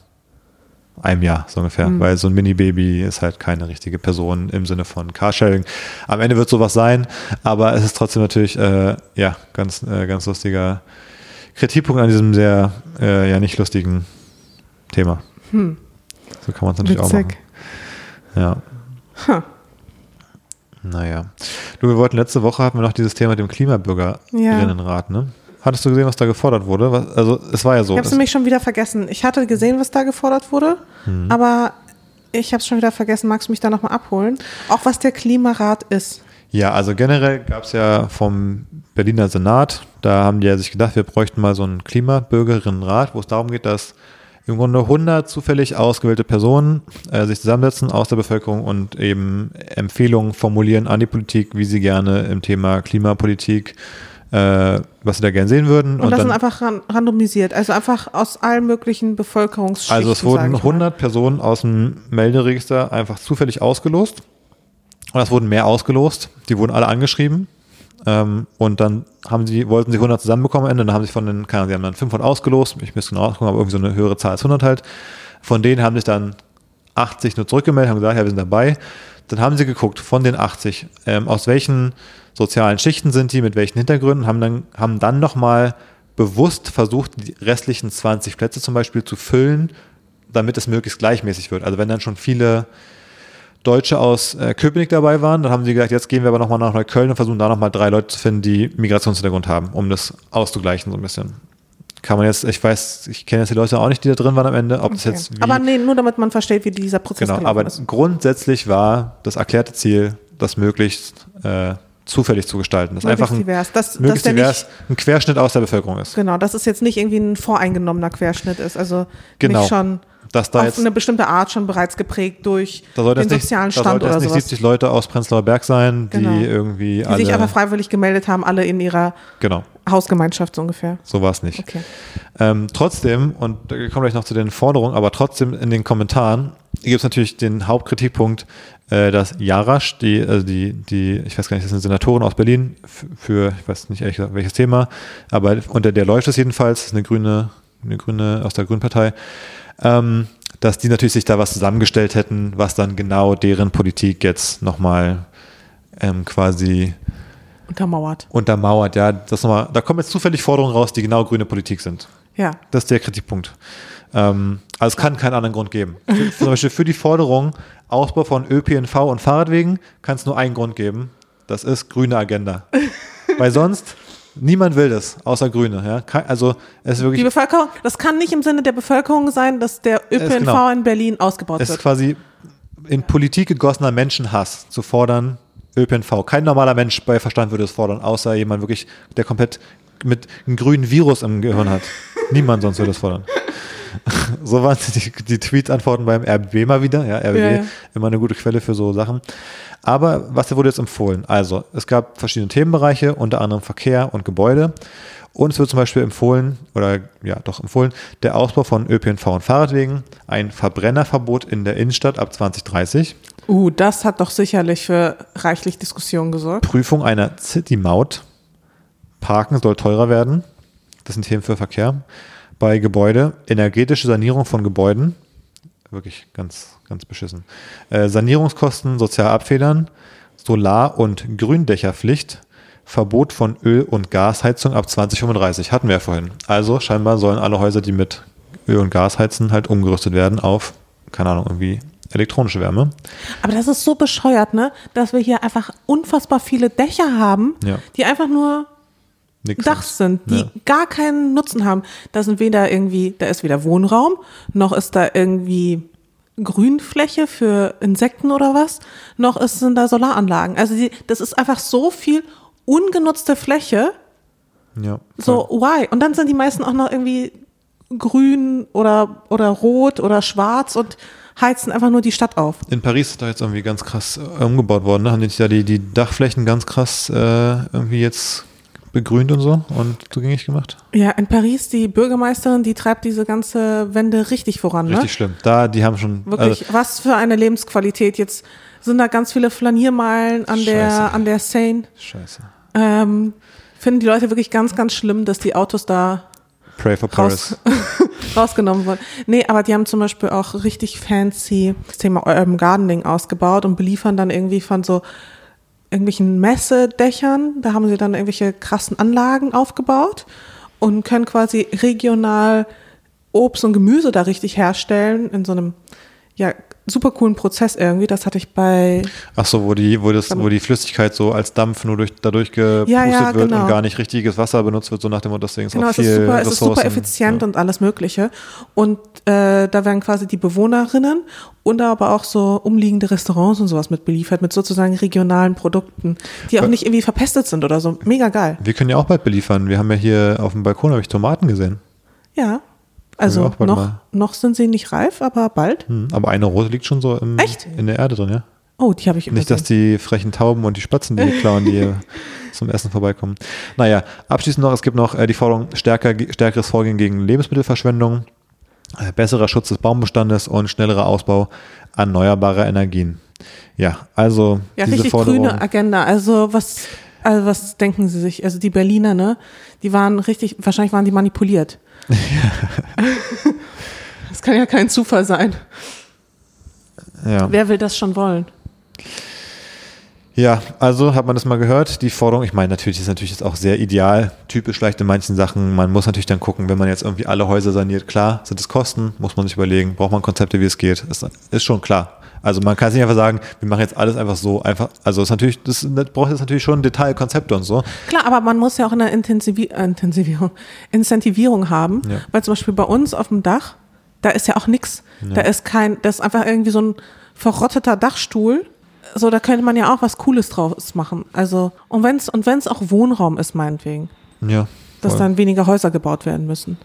einem Jahr, so ungefähr. Weil so ein Mini-Baby ist halt keine richtige Person im Sinne von Carsharing. Am Ende wird sowas sein, aber es ist trotzdem natürlich, äh, ja, ganz, äh, ganz lustiger Kritikpunkt an diesem sehr, äh, ja, nicht lustigen Thema. So kann man es natürlich auch machen. Witzig. Ja. Ha. Naja. Du, wir wollten letzte Woche hatten wir noch dieses Thema mit dem Klimabürgerinnenrat, ne? Hattest du gesehen, was da gefordert wurde? Was, also es war ja so. Ich habe es nämlich schon wieder vergessen. Ich hatte gesehen, was da gefordert wurde, Mhm. aber ich habe es schon wieder vergessen. Magst du mich da nochmal abholen? Auch was der Klimarat ist. Ja, also generell gab es ja vom Berliner Senat, da haben die ja sich gedacht, wir bräuchten mal so einen Klimabürgerinnenrat, wo es darum geht, dass im Grunde 100 zufällig ausgewählte Personen äh, sich zusammensetzen aus der Bevölkerung und eben Empfehlungen formulieren an die Politik, wie sie gerne im Thema Klimapolitik, äh, was sie da gerne sehen würden. Und, das dann, sind einfach ran randomisiert, also einfach aus allen möglichen Bevölkerungsschichten. Also es wurden ich mal. 100 Personen aus dem Melderegister einfach zufällig ausgelost. Und es wurden mehr ausgelost. Die wurden alle angeschrieben. Ähm, und dann haben sie, wollten sie 100 zusammenbekommen am Ende. Dann haben sie von den, keine Ahnung, sie haben dann 500 ausgelost. Ich müsste genau gucken, aber irgendwie so eine höhere Zahl als 100 halt. Von denen haben sich dann 80 nur zurückgemeldet, haben gesagt, ja, wir sind dabei. Dann haben sie geguckt, von den 80, ähm, aus welchen sozialen Schichten sind die, mit welchen Hintergründen, haben dann, haben dann nochmal bewusst versucht, die restlichen 20 Plätze zum Beispiel zu füllen, damit es möglichst gleichmäßig wird. Also wenn dann schon viele Deutsche aus äh, Köpenick dabei waren, dann haben sie gesagt, jetzt gehen wir aber nochmal nach Neukölln und versuchen da nochmal drei Leute zu finden, die Migrationshintergrund haben, um das auszugleichen so ein bisschen. Kann man jetzt, ich weiß, ich kenne jetzt die Leute auch nicht, die da drin waren am Ende, ob das Okay. jetzt wie, Aber nee, nur damit man versteht, wie dieser Prozess Genau, aber ist. grundsätzlich war das erklärte Ziel, das möglichst äh, zufällig zu gestalten. Das Möglichst einfach ein, divers. Dass- dass möglichst der divers ein Querschnitt aus der Bevölkerung ist. Genau, dass es jetzt nicht irgendwie ein voreingenommener Querschnitt ist. Also Genau. nicht schon Dass da auf jetzt, eine bestimmte Art schon bereits geprägt durch da den das nicht, sozialen da Stand das oder nicht sowas. 70 Leute aus Prenzlauer Berg sein, die Genau. irgendwie die alle, sich aber freiwillig gemeldet haben, alle in ihrer genau, Hausgemeinschaft so ungefähr. so war es nicht. Okay. Ähm, trotzdem, und da kommen wir gleich noch zu den Forderungen, aber trotzdem in den Kommentaren gibt es natürlich den Hauptkritikpunkt, äh, dass Jarasch, die, also die, die, ich weiß gar nicht, das ist eine Senatorin aus Berlin, für, ich weiß nicht ehrlich gesagt, welches Thema, aber unter der läuft es jedenfalls, das ist eine grüne, eine grüne aus der Grünpartei, ähm, dass die natürlich sich da was zusammengestellt hätten, was dann genau deren Politik jetzt nochmal ähm, quasi Untermauert. untermauert. Ja, das nochmal, da kommen jetzt zufällig Forderungen raus, die genau grüne Politik sind. Ja. Das ist der Kritikpunkt. Ähm, also es kann keinen anderen Grund geben. Für, zum Beispiel für die Forderung Ausbau von ÖPNV und Fahrradwegen kann es nur einen Grund geben. Das ist grüne Agenda. [laughs] Weil sonst niemand will das, außer Grüne. Ja? Also es ist Die wirklich, Bevölkerung, das kann nicht im Sinne der Bevölkerung sein, dass der ÖPNV genau. in Berlin ausgebaut es ist wird. quasi in Politik gegossener Menschenhass zu fordern, ÖPNV. Kein normaler Mensch bei Verstand würde es fordern, außer jemand wirklich, der komplett mit einem grünen Virus im Gehirn hat. [laughs] Niemand sonst würde es fordern. [laughs] So waren die, die Tweet-Antworten beim RBB mal wieder. Ja, RBB, Ja, ja. immer eine gute Quelle für so Sachen. Aber was wurde jetzt empfohlen? Also, es gab verschiedene Themenbereiche, unter anderem Verkehr und Gebäude. Und es wird zum Beispiel empfohlen, oder ja, doch empfohlen, der Ausbau von ÖPNV und Fahrradwegen, ein Verbrennerverbot in der Innenstadt ab 2030, Uh, das hat doch sicherlich für reichlich Diskussionen gesorgt. Prüfung einer City-Maut, Parken soll teurer werden, das sind Themen für Verkehr, bei Gebäude, energetische Sanierung von Gebäuden, wirklich ganz, ganz beschissen, äh, Sanierungskosten sozial abfedern, Solar- und Gründächerpflicht, Verbot von Öl- und Gasheizung ab 2035, hatten wir ja vorhin. Also scheinbar sollen alle Häuser, die mit Öl und Gas heizen, halt umgerüstet werden auf, keine Ahnung, irgendwie elektronische Wärme. Aber das ist so bescheuert, ne? Dass wir hier einfach unfassbar viele Dächer haben, Ja. die einfach nur Nix Dach sind, die Ja. gar keinen Nutzen haben. Da sind weder irgendwie, da ist weder Wohnraum, noch ist da irgendwie Grünfläche für Insekten oder was, noch ist, sind da Solaranlagen. Also die, das ist einfach so viel ungenutzte Fläche. Ja, So, why? Und dann sind die meisten auch noch irgendwie grün oder, oder rot oder schwarz und heizen einfach nur die Stadt auf. In Paris ist da jetzt irgendwie ganz krass äh, umgebaut worden. Ne? Haben die nicht da die, die Dachflächen ganz krass äh, irgendwie jetzt begrünt und so und zugänglich gemacht? Ja, in Paris, die Bürgermeisterin, die treibt diese ganze Wende richtig voran, ne? Richtig schlimm. Da, die haben schon. Wirklich, Also, was für eine Lebensqualität. Jetzt sind da ganz viele Flaniermeilen an der, an der Seine. scheiße. Ähm, finden die Leute wirklich ganz, ganz schlimm, dass die Autos da Pray for Paris. raus, [laughs] rausgenommen wurden. Nee, aber die haben zum Beispiel auch richtig fancy das Thema Urban Gardening ausgebaut und beliefern dann irgendwie von so irgendwelchen Messedächern. Da haben sie dann irgendwelche krassen Anlagen aufgebaut und können quasi regional Obst und Gemüse da richtig herstellen in so einem ja super coolen Prozess irgendwie. Das hatte ich bei Ach so, wo die, wo das, wo die Flüssigkeit so als Dampf nur durch, dadurch gepustet Ja, ja, wird genau. und gar nicht richtiges Wasser benutzt wird, so nach dem Motto, deswegen ist Genau, auch es viel ist super, es ist super Ressourcen. effizient ja. und alles Mögliche. Und äh, da werden quasi die Bewohnerinnen und aber auch so umliegende Restaurants und sowas mit beliefert, mit sozusagen regionalen Produkten, die auch nicht irgendwie verpestet sind oder so. Mega geil. Wir können ja auch bald beliefern. Wir haben ja hier auf dem Balkon habe ich Tomaten gesehen. Ja. Also noch, mal. noch sind sie nicht reif, aber bald. Hm, aber eine rote liegt schon so im, in der Erde drin, ja. Oh, die habe ich Nicht, dass übersehen. die frechen Tauben und die Spatzen, die klauen, die [laughs] zum Essen vorbeikommen. Naja, abschließend noch, es gibt noch äh, die Forderung stärker, stärkeres Vorgehen gegen Lebensmittelverschwendung, äh, besserer Schutz des Baumbestandes und schnellerer Ausbau erneuerbarer Energien. Ja, also Ja, diese richtig Forderung. grüne Agenda. Also was, also was denken Sie sich? Also die Berliner, ne? Die waren richtig, wahrscheinlich waren die manipuliert. [laughs] das kann ja kein Zufall sein. Ja. Wer will das schon wollen? ja, also hat man das mal gehört, die Forderung. Ich meine, natürlich ist natürlich jetzt auch sehr ideal, typisch leicht in manchen Sachen. Man muss natürlich dann gucken, wenn man jetzt irgendwie alle Häuser saniert, klar, sind es Kosten, muss man sich überlegen, braucht man Konzepte, wie es geht. Ist, ist schon klar. Also man kann es nicht einfach sagen, wir machen jetzt alles einfach so einfach. Also es ist natürlich, das, das braucht jetzt natürlich schon Detailkonzepte und so. Klar, aber man muss ja auch eine Intensivi äh, Intensivierung, Incentivierung haben, Ja. weil zum Beispiel bei uns auf dem Dach, da ist ja auch nix. Da ist kein, das ist einfach irgendwie so ein verrotteter Dachstuhl. So, da könnte man ja auch was Cooles draus machen. Also, und wenn's, und wenn's auch Wohnraum ist, meinetwegen, Ja. dass voll. dann weniger Häuser gebaut werden müssen.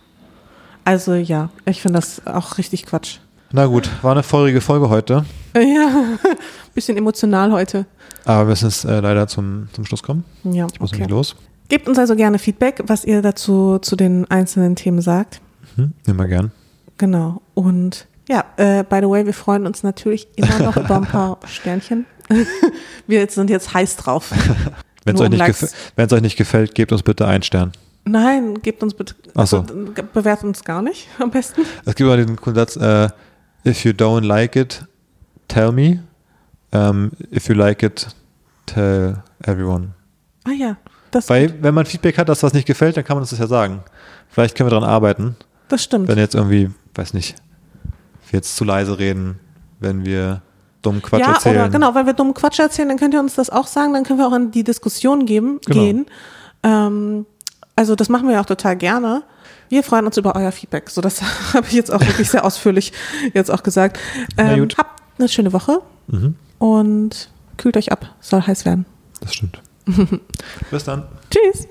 Also, ja, ich finde das auch richtig Quatsch. Na gut, war eine feurige Folge heute, Ja, [laughs] bisschen emotional heute. aber wir müssen jetzt äh, leider zum, zum Schluss kommen. Ja, Ich muss okay. los. Gebt uns also gerne Feedback, was ihr dazu zu den einzelnen Themen sagt. Hm, immer gern. Genau. Und ja, äh, by the way, wir freuen uns natürlich immer noch über ein [laughs] paar Sternchen. [laughs] wir sind jetzt heiß drauf. Wenn es euch, um euch nicht gefällt, gebt uns bitte einen Stern. Nein, gebt uns bitte. Ach so. also, bewertet uns gar nicht am besten. Es gibt immer diesen coolen Satz, äh, if you don't like it, tell me. Um, if you like it, tell everyone. Ah ja, das, Weil, wenn man Feedback hat, dass was nicht gefällt, dann kann man uns das ja sagen. Vielleicht können wir daran arbeiten, das stimmt. wenn jetzt irgendwie, weiß nicht, wir jetzt zu leise reden, wenn wir dummen Quatsch ja, erzählen. oder genau, weil wir dummen Quatsch erzählen, dann könnt ihr uns das auch sagen, dann können wir auch in die Diskussion geben, Genau. gehen. Ähm, also das machen wir ja auch total gerne. Wir freuen uns über euer Feedback. So, das [laughs] habe ich jetzt auch wirklich sehr ausführlich jetzt auch gesagt. Ähm, habt eine schöne Woche Mhm, und kühlt euch ab. Soll heiß werden. das stimmt. [laughs] Bis dann. Tschüss.